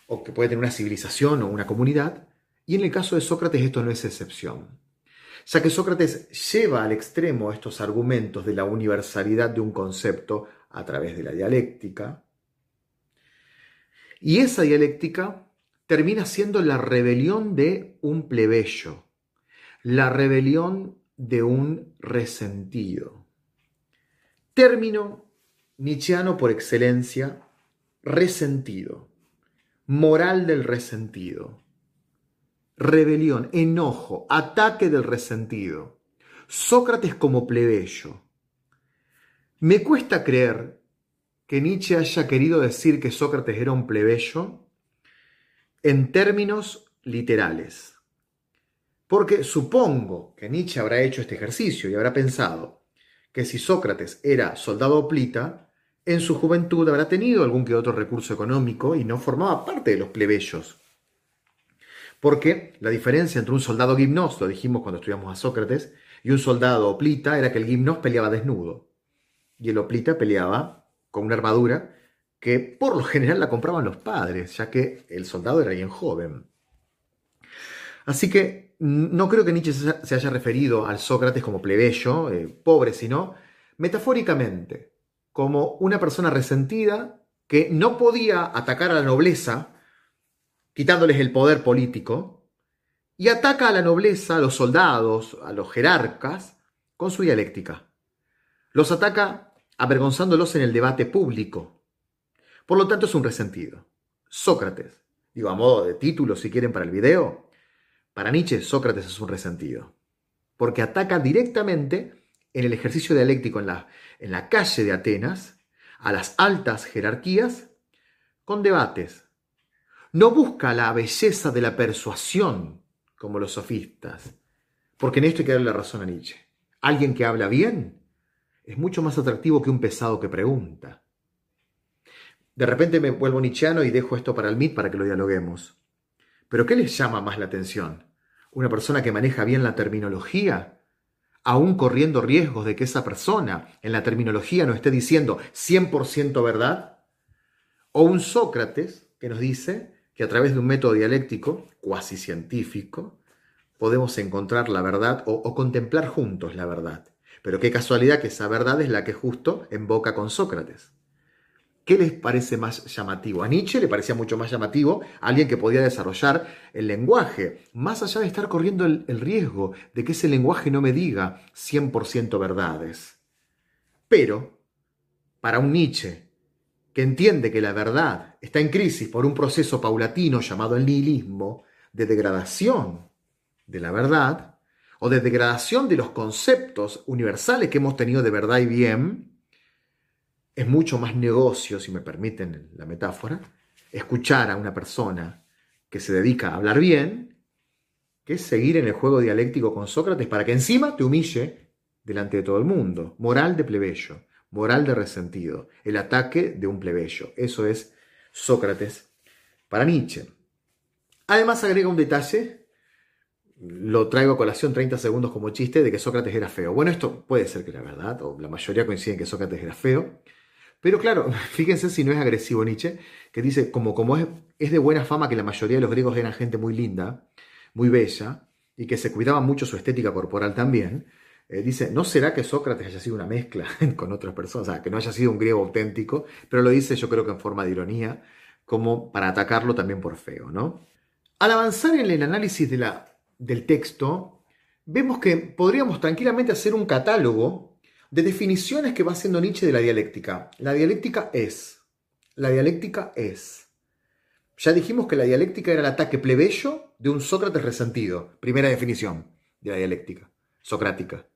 o que puede tener una civilización o una comunidad, y en el caso de Sócrates esto no es excepción ya que Sócrates lleva al extremo estos argumentos de la universalidad de un concepto a través de la dialéctica, y esa dialéctica termina siendo la rebelión de un plebeyo, la rebelión de un resentido. Término nietzscheano por excelencia, resentido, moral del resentido rebelión, enojo, ataque del resentido. Sócrates como plebeyo. Me cuesta creer que Nietzsche haya querido decir que Sócrates era un plebeyo en términos literales. Porque supongo que Nietzsche habrá hecho este ejercicio y habrá pensado que si Sócrates era soldado oplita, en su juventud habrá tenido algún que otro recurso económico y no formaba parte de los plebeyos. Porque la diferencia entre un soldado gimnos, lo dijimos cuando estudiamos a Sócrates, y un soldado oplita era que el gimnos peleaba desnudo. Y el oplita peleaba con una armadura que por lo general la compraban los padres, ya que el soldado era bien joven. Así que no creo que Nietzsche se haya referido al Sócrates como plebeyo, eh, pobre, sino metafóricamente, como una persona resentida que no podía atacar a la nobleza quitándoles el poder político, y ataca a la nobleza, a los soldados, a los jerarcas, con su dialéctica. Los ataca avergonzándolos en el debate público. Por lo tanto, es un resentido. Sócrates, digo a modo de título si quieren para el video, para Nietzsche Sócrates es un resentido, porque ataca directamente en el ejercicio dialéctico en la, en la calle de Atenas a las altas jerarquías con debates, no busca la belleza de la persuasión como los sofistas, porque en esto hay que darle la razón a Nietzsche. Alguien que habla bien es mucho más atractivo que un pesado que pregunta. De repente me vuelvo nietzscheano y dejo esto para el MIT para que lo dialoguemos. Pero ¿qué les llama más la atención? ¿Una persona que maneja bien la terminología? Aún corriendo riesgos de que esa persona en la terminología no esté diciendo 100% verdad? ¿O un Sócrates que nos dice que a través de un método dialéctico, cuasi científico, podemos encontrar la verdad o, contemplar juntos la verdad. Pero qué casualidad que esa verdad es la que justo boca con Sócrates. ¿Qué les parece más llamativo? A Nietzsche le parecía mucho más llamativo alguien que podía desarrollar el lenguaje, más allá de estar corriendo el, riesgo de que ese lenguaje no me diga 100% verdades. Pero, para un Nietzsche que entiende que la verdad está en crisis por un proceso paulatino llamado el nihilismo, de degradación de la verdad, o de degradación de los conceptos universales que hemos tenido de verdad y bien, es mucho más negocio, si me permiten la metáfora, escuchar a una persona que se dedica a hablar bien, que seguir en el juego dialéctico con Sócrates para que encima te humille delante de todo el mundo. Moral de plebeyo moral de resentido, el ataque de un plebeyo. Eso es Sócrates para Nietzsche. Además agrega un detalle, lo traigo a colación 30 segundos como chiste, de que Sócrates era feo. Bueno, esto puede ser que era verdad, o la mayoría coinciden que Sócrates era feo, pero claro, fíjense si no es agresivo Nietzsche, que dice, como, como es, de buena fama que la mayoría de los griegos eran gente muy linda, muy bella, y que se cuidaba mucho su estética corporal también, eh, dice, ¿no será que Sócrates haya sido una mezcla con otras personas? O sea, que no haya sido un griego auténtico, pero lo dice yo creo que en forma de ironía, como para atacarlo también por feo, ¿no? Al avanzar en el análisis del texto, vemos que podríamos tranquilamente hacer un catálogo de definiciones que va haciendo Nietzsche de la dialéctica. La dialéctica es. La dialéctica es. Ya dijimos que la dialéctica era el ataque plebeyo de un Sócrates resentido. Primera definición de la dialéctica, socrática.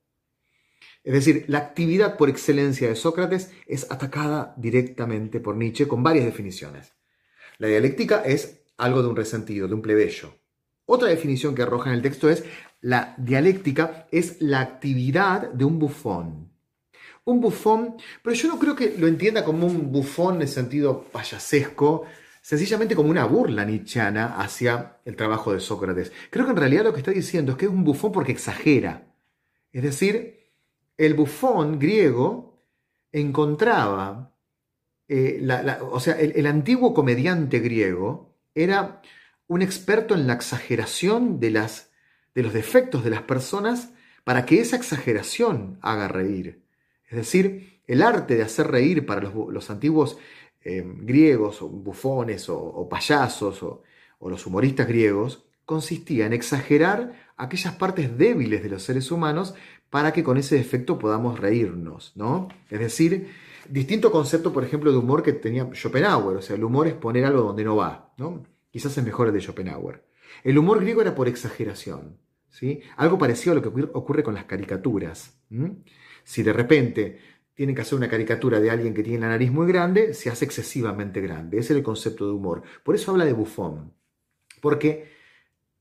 Es decir, la actividad por excelencia de Sócrates es atacada directamente por Nietzsche con varias definiciones. La dialéctica es algo de un resentido, de un plebeyo. Otra definición que arroja en el texto es la dialéctica es la actividad de un bufón. Un bufón, pero yo no creo que lo entienda como un bufón en el sentido payasesco, sencillamente como una burla nietzscheana hacia el trabajo de Sócrates. Creo que en realidad lo que está diciendo es que es un bufón porque exagera. Es decir, el bufón griego encontraba, eh, o sea, el antiguo comediante griego era un experto en la exageración de, los defectos de las personas para que esa exageración haga reír. Es decir, el arte de hacer reír para los, antiguos eh, griegos, bufones, o, payasos, o, los humoristas griegos, consistía en exagerar aquellas partes débiles de los seres humanos para que con ese defecto podamos reírnos, ¿no? Es decir, distinto concepto, por ejemplo, de humor que tenía Schopenhauer, o sea, el humor es poner algo donde no va, ¿no? Quizás es mejor el de Schopenhauer. El humor griego era por exageración. ¿sí? Algo parecido a lo que ocurre con las caricaturas. Si de repente tienen que hacer una caricatura de alguien que tiene la nariz muy grande, se hace excesivamente grande. Ese es el concepto de humor. Por eso habla de bufón. Porque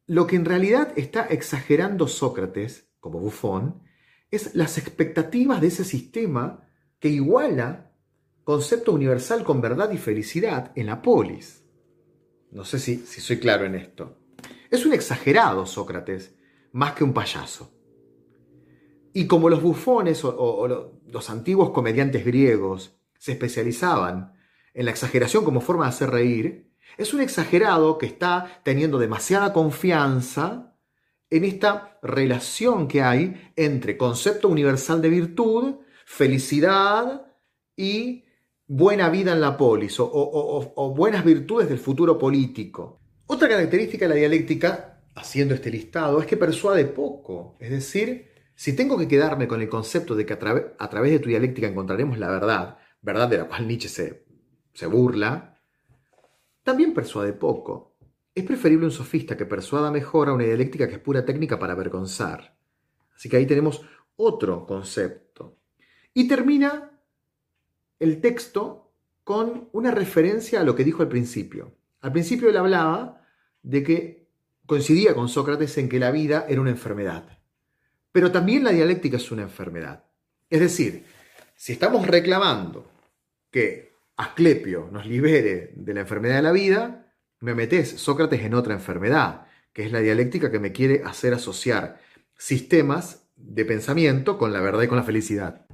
lo que en realidad está exagerando Sócrates como bufón es las expectativas de ese sistema que iguala concepto universal con verdad y felicidad en la polis. No sé si, si soy claro en esto. Es un exagerado Sócrates, más que un payaso. Y como los bufones o, los antiguos comediantes griegos se especializaban en la exageración como forma de hacer reír, es un exagerado que está teniendo demasiada confianza en esta relación que hay entre concepto universal de virtud, felicidad y buena vida en la polis o, buenas virtudes del futuro político. Otra característica de la dialéctica, haciendo este listado, es que persuade poco. Es decir, si tengo que quedarme con el concepto de que a, través de tu dialéctica encontraremos la verdad, verdad de la cual Nietzsche se, se burla, también persuade poco. Es preferible un sofista que persuada mejor a una dialéctica que es pura técnica para avergonzar. Así que ahí tenemos otro concepto. Y termina el texto con una referencia a lo que dijo al principio. Al principio él hablaba de que coincidía con Sócrates en que la vida era una enfermedad. Pero también la dialéctica es una enfermedad. Es decir, si estamos reclamando que Asclepio nos libere de la enfermedad de la vida, me metes Sócrates en otra enfermedad, que es la dialéctica que me quiere hacer asociar sistemas de pensamiento con la verdad y con la felicidad.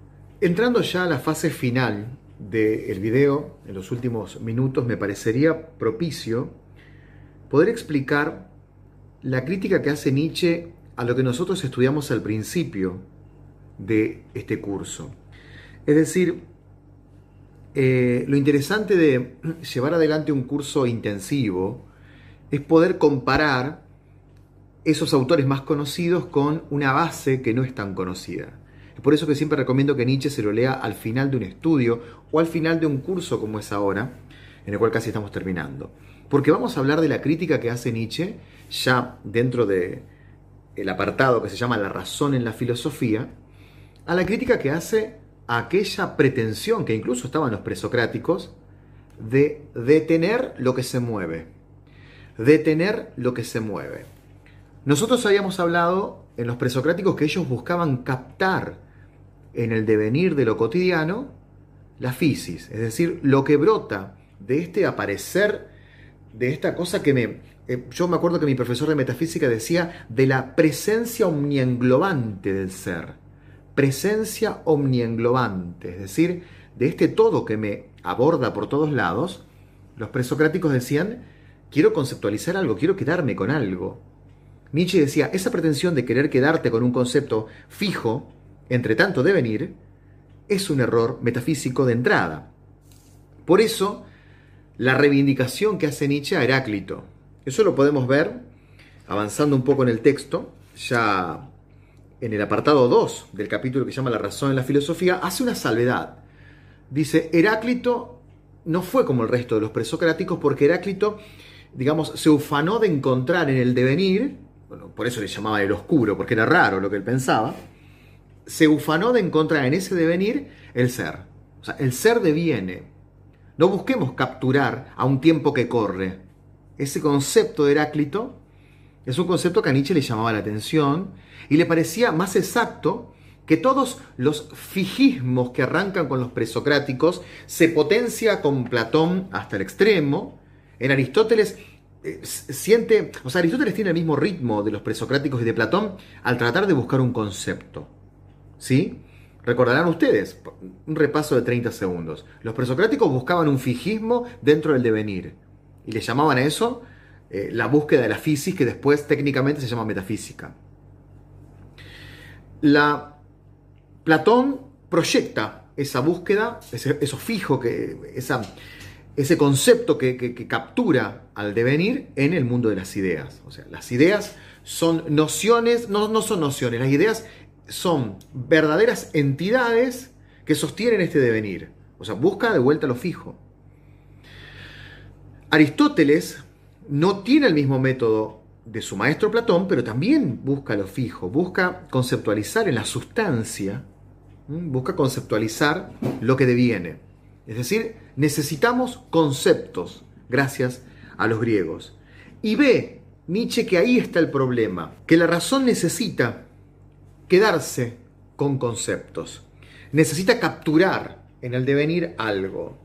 Entrando ya a la fase final del video, en los últimos minutos, me parecería propicio poder explicar la crítica que hace Nietzsche a lo que nosotros estudiamos al principio de este curso. Es decir, eh, lo interesante de llevar adelante un curso intensivo es poder comparar esos autores más conocidos con una base que no es tan conocida. Es por eso que siempre recomiendo que Nietzsche se lo lea al final de un estudio o al final de un curso como es ahora, en el cual casi estamos terminando. Porque vamos a hablar de la crítica que hace Nietzsche ya dentro del el apartado que se llama La razón en la filosofía, a la crítica que hace a aquella pretensión que incluso estaban los presocráticos de detener lo que se mueve. Detener lo que se mueve. Nosotros habíamos hablado en los presocráticos que ellos buscaban captar en el devenir de lo cotidiano la fisis, es decir, lo que brota de este aparecer, de esta cosa que me... Eh, yo me acuerdo que mi profesor de metafísica decía de la presencia omnienglobante del ser, presencia omnienglobante, es decir, de este todo que me aborda por todos lados, los presocráticos decían, quiero conceptualizar algo, quiero quedarme con algo. Nietzsche decía, esa pretensión de querer quedarte con un concepto fijo, entre tanto devenir, es un error metafísico de entrada. Por eso, la reivindicación que hace Nietzsche a Heráclito. Eso lo podemos ver avanzando un poco en el texto, ya en el apartado 2 del capítulo que llama La razón en la filosofía, hace una salvedad. Dice, Heráclito no fue como el resto de los presocráticos porque Heráclito, digamos, se ufanó de encontrar en el devenir, por eso le llamaba el oscuro, porque era raro lo que él pensaba, se ufanó de encontrar en ese devenir el ser. O sea, el ser deviene. No busquemos capturar a un tiempo que corre. Ese concepto de Heráclito es un concepto que a Nietzsche le llamaba la atención y le parecía más exacto que todos los fijismos que arrancan con los presocráticos se potencia con Platón hasta el extremo. En Aristóteles eh, siente, o sea, Aristóteles tiene el mismo ritmo de los presocráticos y de Platón al tratar de buscar un concepto. ¿Sí? Recordarán ustedes, un repaso de 30 segundos. Los presocráticos buscaban un fijismo dentro del devenir y le llamaban a eso eh, la búsqueda de la física, que después técnicamente se llama metafísica. La, Platón proyecta esa búsqueda, eso fijo, que, esa, ese concepto que, captura al devenir en el mundo de las ideas. O sea, las ideas son nociones, no, no son nociones, las ideas son verdaderas entidades que sostienen este devenir. O sea, busca de vuelta lo fijo. Aristóteles no tiene el mismo método de su maestro Platón, pero también busca lo fijo, busca conceptualizar en la sustancia, busca conceptualizar lo que deviene. Es decir, necesitamos conceptos, gracias a los griegos. Y ve Nietzsche que ahí está el problema, que la razón necesita quedarse con conceptos, necesita capturar en el devenir algo.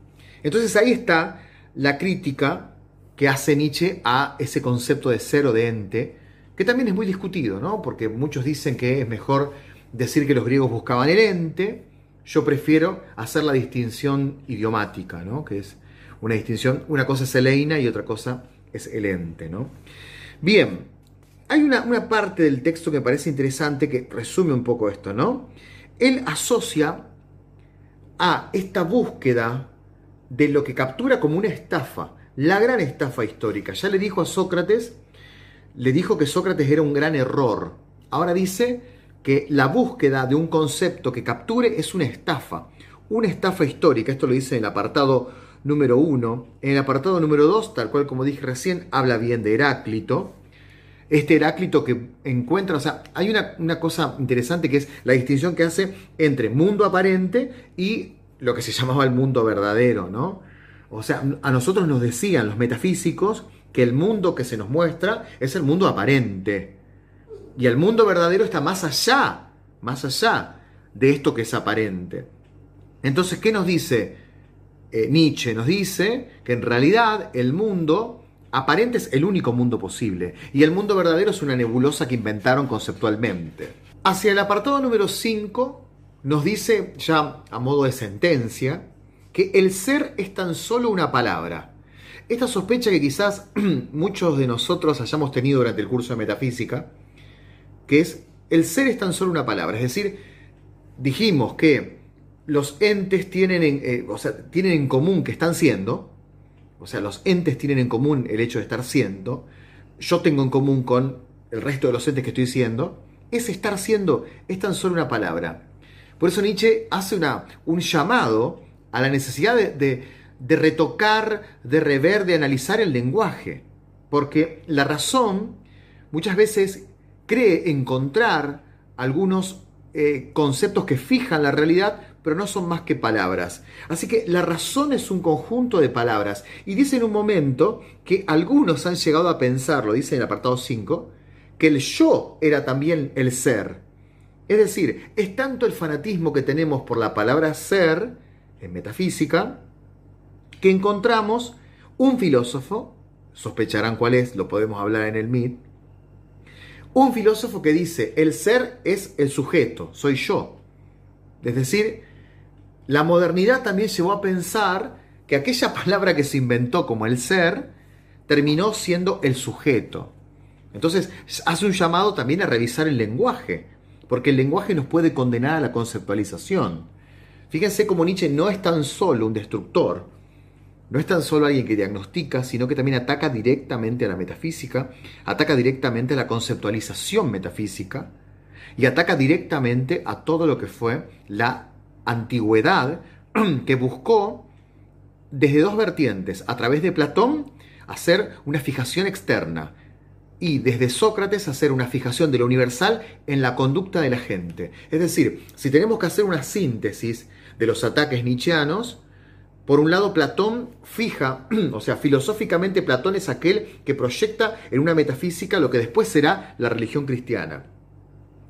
Entonces ahí está la crítica que hace Nietzsche a ese concepto de ser o de ente, que también es muy discutido, ¿no? Porque muchos dicen que es mejor decir que los griegos buscaban el ente, yo prefiero hacer la distinción idiomática, ¿no? Que es una distinción, una cosa es eleina y otra cosa es el ente, ¿no? Bien, hay una, una parte del texto que me parece interesante que resume un poco esto, ¿no? Él asocia a esta búsqueda de lo que captura como una estafa, la gran estafa histórica. Ya le dijo a Sócrates, le dijo que Sócrates era un gran error. Ahora dice que la búsqueda de un concepto que capture es una estafa, una estafa histórica. Esto lo dice en el apartado número uno. En el apartado número dos, tal cual como dije recién, habla bien de Heráclito. Este Heráclito que encuentra, o sea, hay una, una cosa interesante que es la distinción que hace entre mundo aparente y lo que se llamaba el mundo verdadero, ¿no? O sea, a nosotros nos decían los metafísicos que el mundo que se nos muestra es el mundo aparente. Y el mundo verdadero está más allá, más allá de esto que es aparente. Entonces, ¿qué nos dice eh, Nietzsche? Nos dice que en realidad el mundo aparente es el único mundo posible y el mundo verdadero es una nebulosa que inventaron conceptualmente. Hacia el apartado número 5 nos dice, ya a modo de sentencia, que el ser es tan solo una palabra. Esta sospecha que quizás muchos de nosotros hayamos tenido durante el curso de metafísica, que es el ser es tan solo una palabra. Es decir, dijimos que los entes tienen en, eh, tienen en común que están siendo, o sea, los entes tienen en común el hecho de estar siendo, yo tengo en común con el resto de los entes que estoy siendo, ese estar siendo es tan solo una palabra. Por eso Nietzsche hace una, un llamado a la necesidad de, retocar, de rever, de analizar el lenguaje. Porque la razón muchas veces cree encontrar algunos eh, conceptos que fijan la realidad, pero no son más que palabras. Así que la razón es un conjunto de palabras. Y dice en un momento que algunos han llegado a pensarlo, dice en el apartado 5, que el yo era también el ser. Es decir, es tanto el fanatismo que tenemos por la palabra ser, en metafísica, que encontramos un filósofo, sospecharán cuál es, lo podemos hablar en el MIT, un filósofo que dice, el ser es el sujeto, soy yo. Es decir, la modernidad también llevó a pensar que aquella palabra que se inventó como el ser, terminó siendo el sujeto. Entonces hace un llamado también a revisar el lenguaje, porque el lenguaje nos puede condenar a la conceptualización. Fíjense cómo Nietzsche no es tan solo un destructor, no es tan solo alguien que diagnostica, sino que también ataca directamente a la metafísica, ataca directamente a la conceptualización metafísica, y ataca directamente a todo lo que fue la antigüedad que buscó desde dos vertientes, a través de Platón, hacer una fijación externa y desde Sócrates hacer una fijación de lo universal en la conducta de la gente. Es decir, si tenemos que hacer una síntesis de los ataques nietzscheanos, por un lado, Platón fija, o sea, filosóficamente Platón es aquel que proyecta en una metafísica lo que después será la religión cristiana.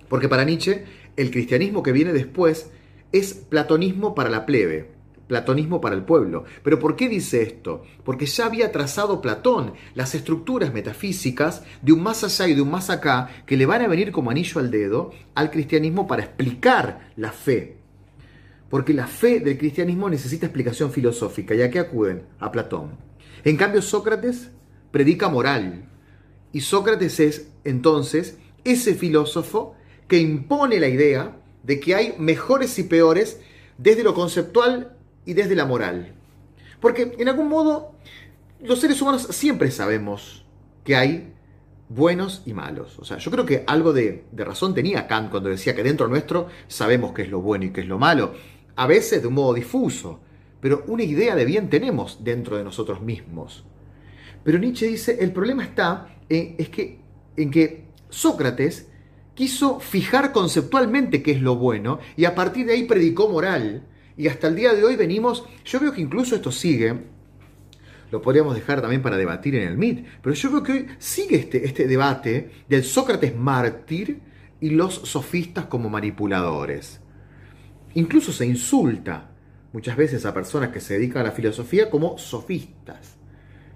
Porque para Nietzsche, el cristianismo que viene después es platonismo para la plebe, platonismo para el pueblo. Pero ¿por qué dice esto? Porque ya había trazado Platón las estructuras metafísicas de un más allá y de un más acá que le van a venir como anillo al dedo al cristianismo para explicar la fe. Porque la fe del cristianismo necesita explicación filosófica. ¿Y a qué acuden? A Platón. En cambio, Sócrates predica moral. Y Sócrates es entonces ese filósofo que impone la idea de que hay mejores y peores desde lo conceptual y desde la moral. Porque en algún modo los seres humanos siempre sabemos que hay buenos y malos. O sea, yo creo que algo de, razón tenía Kant cuando decía que dentro nuestro sabemos qué es lo bueno y qué es lo malo. A veces de un modo difuso, pero una idea de bien tenemos dentro de nosotros mismos. Pero Nietzsche dice, el problema está es en que Sócrates quiso fijar conceptualmente qué es lo bueno y a partir de ahí predicó moral. Y hasta el día de hoy venimos, yo veo que incluso esto sigue, lo podríamos dejar también para debatir en el MIT, pero yo veo que hoy sigue este, este debate del Sócrates mártir y los sofistas como manipuladores. Incluso se insulta muchas veces a personas que se dedican a la filosofía como sofistas.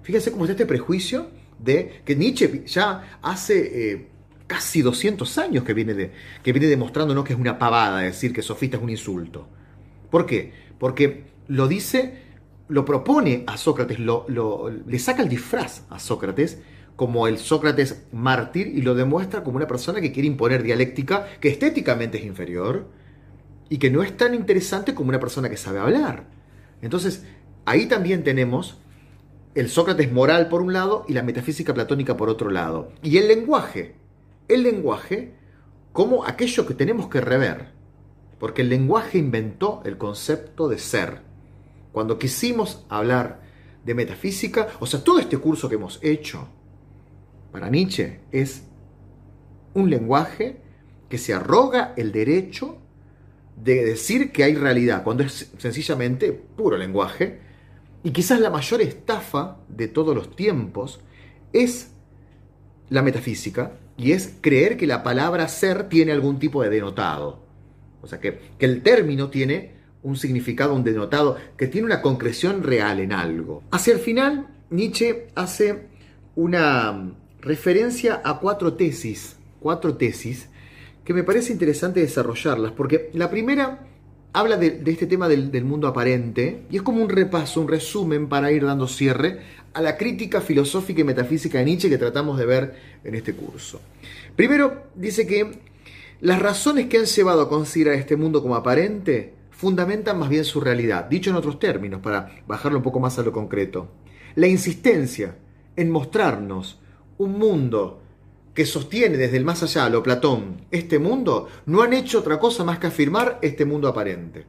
Fíjense cómo está este prejuicio de que Nietzsche ya hace eh, casi 200 años que viene, de, que viene demostrándonos que es una pavada decir que sofista es un insulto. ¿Por qué? Porque lo dice, lo propone a Sócrates, lo, le saca el disfraz a Sócrates como el Sócrates mártir y lo demuestra como una persona que quiere imponer dialéctica que estéticamente es inferior y que no es tan interesante como una persona que sabe hablar. Entonces, ahí también tenemos el Sócrates moral por un lado y la metafísica platónica por otro lado. Y el lenguaje, el lenguaje como aquello que tenemos que rever, porque el lenguaje inventó el concepto de ser. Cuando quisimos hablar de metafísica, o sea, todo este curso que hemos hecho para Nietzsche es un lenguaje que se arroga el derecho de decir que hay realidad, cuando es sencillamente puro lenguaje. Y quizás la mayor estafa de todos los tiempos es la metafísica, y es creer que la palabra ser tiene algún tipo de denotado. O sea, que, que el término tiene un significado, un denotado, que tiene una concreción real en algo. Hacia el final, Nietzsche hace una referencia a cuatro tesis, cuatro tesis, que me parece interesante desarrollarlas, porque la primera habla de, este tema del, del, mundo aparente y es como un repaso, un resumen para ir dando cierre a la crítica filosófica y metafísica de Nietzsche que tratamos de ver en este curso. Primero, dice que las razones que han llevado a considerar este mundo como aparente fundamentan más bien su realidad, dicho en otros términos, para bajarlo un poco más a lo concreto. La insistencia en mostrarnos un mundo que sostiene desde el más allá, lo Platón, este mundo, no han hecho otra cosa más que afirmar este mundo aparente,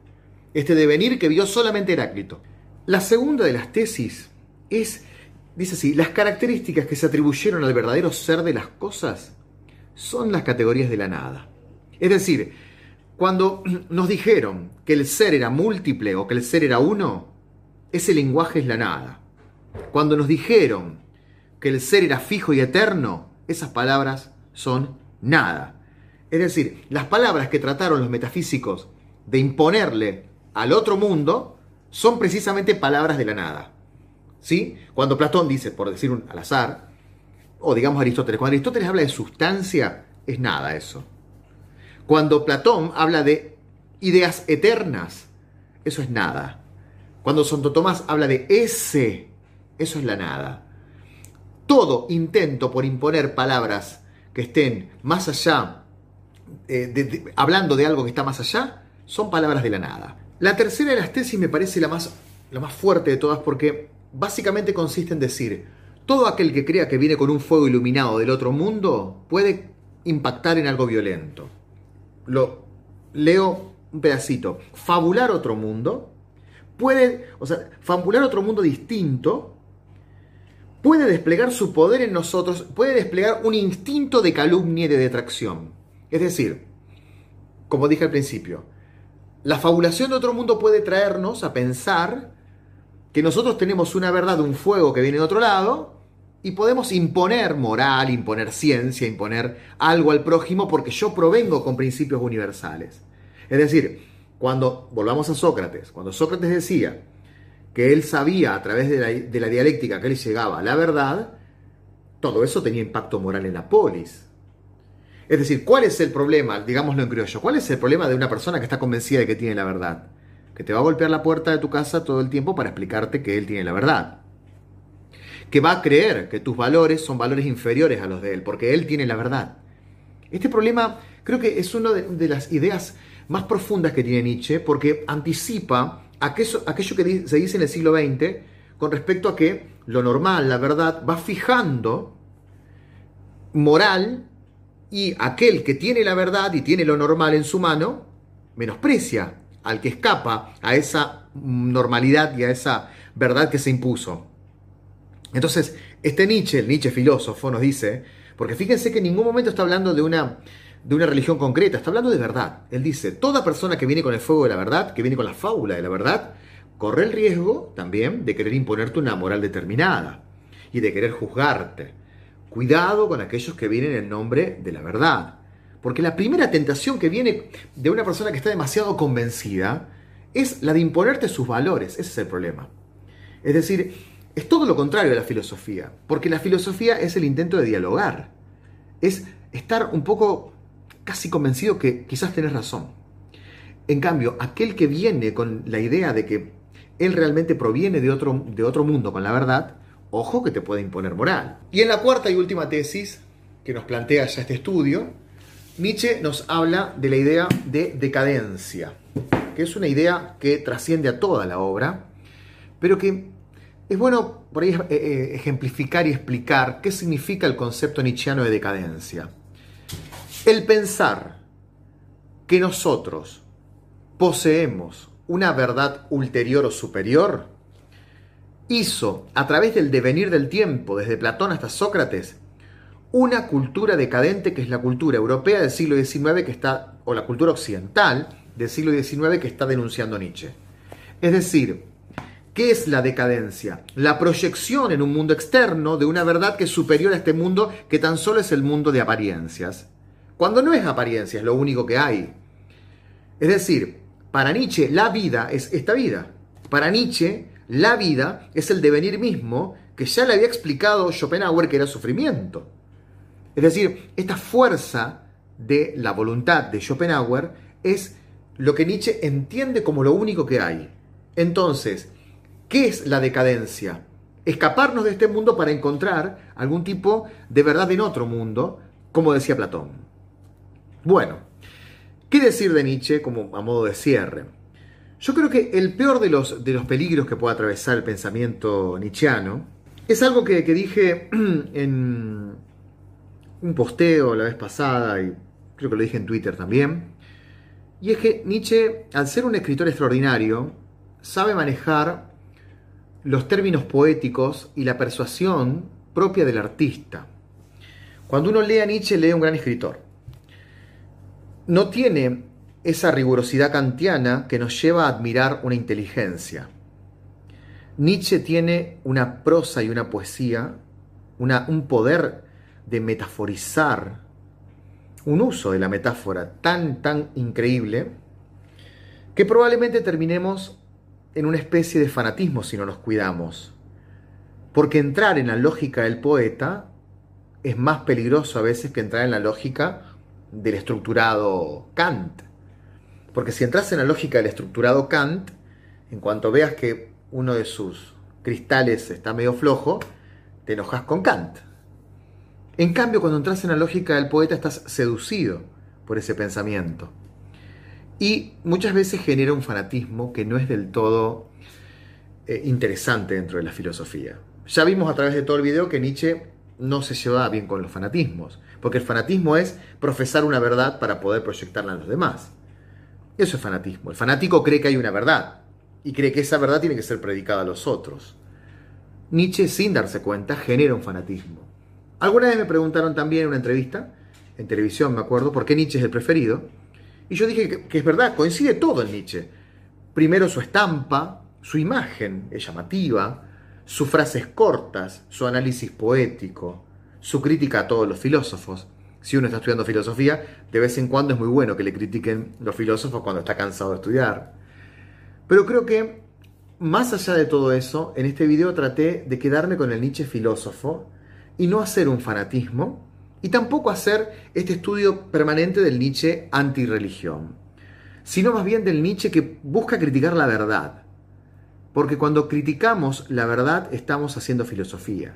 este devenir que vio solamente Heráclito. La segunda de las tesis es Dice así, las características que se atribuyeron al verdadero ser de las cosas son las categorías de la nada. Es decir, cuando nos dijeron que el ser era múltiple o que el ser era uno, ese lenguaje es la nada. Cuando nos dijeron que el ser era fijo y eterno, esas palabras son nada. Es decir, las palabras que trataron los metafísicos de imponerle al otro mundo son precisamente palabras de la nada. ¿Sí? Cuando Platón dice, por decir un, al azar, o digamos Aristóteles, cuando Aristóteles habla de sustancia, es nada eso. Cuando Platón habla de ideas eternas, eso es nada. Cuando Santo Tomás habla de ese, eso es la nada. Todo intento por imponer palabras que estén más allá, eh, hablando de algo que está más allá, son palabras de la nada. La tercera de las tesis me parece la más, la más fuerte de todas porque básicamente consiste en decir, todo aquel que crea que viene con un fuego iluminado del otro mundo puede impactar en algo violento. Lo leo un pedacito, fabular otro mundo, puede, o sea, fabular otro mundo distinto, puede desplegar su poder en nosotros, puede desplegar un instinto de calumnia y de detracción. Es decir, como dije al principio, la fabulación de otro mundo puede traernos a pensar que nosotros tenemos una verdad, un fuego que viene de otro lado, y podemos imponer moral, imponer ciencia, imponer algo al prójimo porque yo provengo con principios universales. Es decir, cuando volvamos a Sócrates, cuando Sócrates decía que él sabía a través de la, dialéctica que él llegaba a la verdad, todo eso tenía impacto moral en la polis. Es decir, ¿cuál es el problema, digámoslo en criollo, cuál es el problema de una persona que está convencida de que tiene la verdad? Que te va a golpear la puerta de tu casa todo el tiempo para explicarte que él tiene la verdad. Que va a creer que tus valores son valores inferiores a los de él, porque él tiene la verdad. Este problema creo que es una de las ideas más profundas que tiene Nietzsche, porque anticipa aquello, que se dice en el siglo XX con respecto a que lo normal, la verdad, va fijando moral y aquel que tiene la verdad y tiene lo normal en su mano, menosprecia al que escapa a esa normalidad y a esa verdad que se impuso. Entonces, este Nietzsche, el Nietzsche filósofo, nos dice, porque fíjense que en ningún momento está hablando de una de una religión concreta, está hablando de verdad. Él dice, toda persona que viene con el fuego de la verdad, que viene con la fábula de la verdad, corre el riesgo también de querer imponerte una moral determinada y de querer juzgarte. Cuidado con aquellos que vienen en nombre de la verdad. Porque la primera tentación que viene de una persona que está demasiado convencida es la de imponerte sus valores. Ese es el problema. Es decir, es todo lo contrario de la filosofía. Porque la filosofía es el intento de dialogar. Es estar un poco casi convencido que quizás tenés razón. En cambio, aquel que viene con la idea de que él realmente proviene de otro, de otro mundo con la verdad, ojo que te puede imponer moral. Y en la cuarta y última tesis que nos plantea ya este estudio, Nietzsche nos habla de la idea de decadencia, que es una idea que trasciende a toda la obra, pero que es bueno por ahí eh, eh, ejemplificar y explicar qué significa el concepto nietzscheano de decadencia. El pensar que nosotros poseemos una verdad ulterior o superior hizo, a través del devenir del tiempo, desde Platón hasta Sócrates, una cultura decadente que es la cultura europea del siglo XIX que está, o la cultura occidental del siglo XIX que está denunciando Nietzsche. Es decir, ¿qué es la decadencia? La proyección en un mundo externo de una verdad que es superior a este mundo que tan solo es el mundo de apariencias. Cuando no es apariencia, es lo único que hay. Es decir, para Nietzsche la vida es esta vida. Para Nietzsche la vida es el devenir mismo que ya le había explicado Schopenhauer que era sufrimiento. Es decir, esta fuerza de la voluntad de Schopenhauer es lo que Nietzsche entiende como lo único que hay. Entonces, ¿qué es la decadencia? Escaparnos de este mundo para encontrar algún tipo de verdad en otro mundo, como decía Platón. Bueno, ¿qué decir de Nietzsche como a modo de cierre? Yo creo que el peor de los, de los peligros que puede atravesar el pensamiento nietzscheano es algo que, dije en un posteo la vez pasada y creo que lo dije en Twitter también. Y es que Nietzsche, al ser un escritor extraordinario, sabe manejar los términos poéticos y la persuasión propia del artista. Cuando uno lee a Nietzsche, lee a un gran escritor no tiene esa rigurosidad kantiana que nos lleva a admirar una inteligencia. Nietzsche tiene una prosa y una poesía, un poder de metaforizar, un uso de la metáfora tan, tan increíble, que probablemente terminemos en una especie de fanatismo si no nos cuidamos. Porque entrar en la lógica del poeta es más peligroso a veces que entrar en la lógica del estructurado Kant. Porque si entras en la lógica del estructurado Kant, en cuanto veas que uno de sus cristales está medio flojo, te enojas con Kant. En cambio, cuando entras en la lógica del poeta, estás seducido por ese pensamiento. Y muchas veces genera un fanatismo que no es del todo eh, interesante dentro de la filosofía. Ya vimos a través de todo el video que Nietzsche no se lleva bien con los fanatismos, porque el fanatismo es profesar una verdad para poder proyectarla a los demás. Eso es fanatismo. El fanático cree que hay una verdad y cree que esa verdad tiene que ser predicada a los otros. Nietzsche, sin darse cuenta, genera un fanatismo. Alguna vez me preguntaron también en una entrevista, en televisión me acuerdo, por qué Nietzsche es el preferido. Y yo dije que, es verdad, coincide todo en Nietzsche. Primero su estampa, su imagen es llamativa, sus frases cortas, su análisis poético, su crítica a todos los filósofos. Si uno está estudiando filosofía, de vez en cuando es muy bueno que le critiquen los filósofos cuando está cansado de estudiar. Pero creo que, más allá de todo eso, en este video traté de quedarme con el Nietzsche filósofo y no hacer un fanatismo y tampoco hacer este estudio permanente del Nietzsche antirreligión, sino más bien del Nietzsche que busca criticar la verdad, porque cuando criticamos la verdad estamos haciendo filosofía.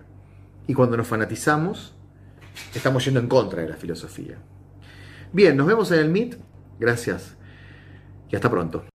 Y cuando nos fanatizamos, estamos yendo en contra de la filosofía. Bien, nos vemos en el Meet. Gracias. Y hasta pronto.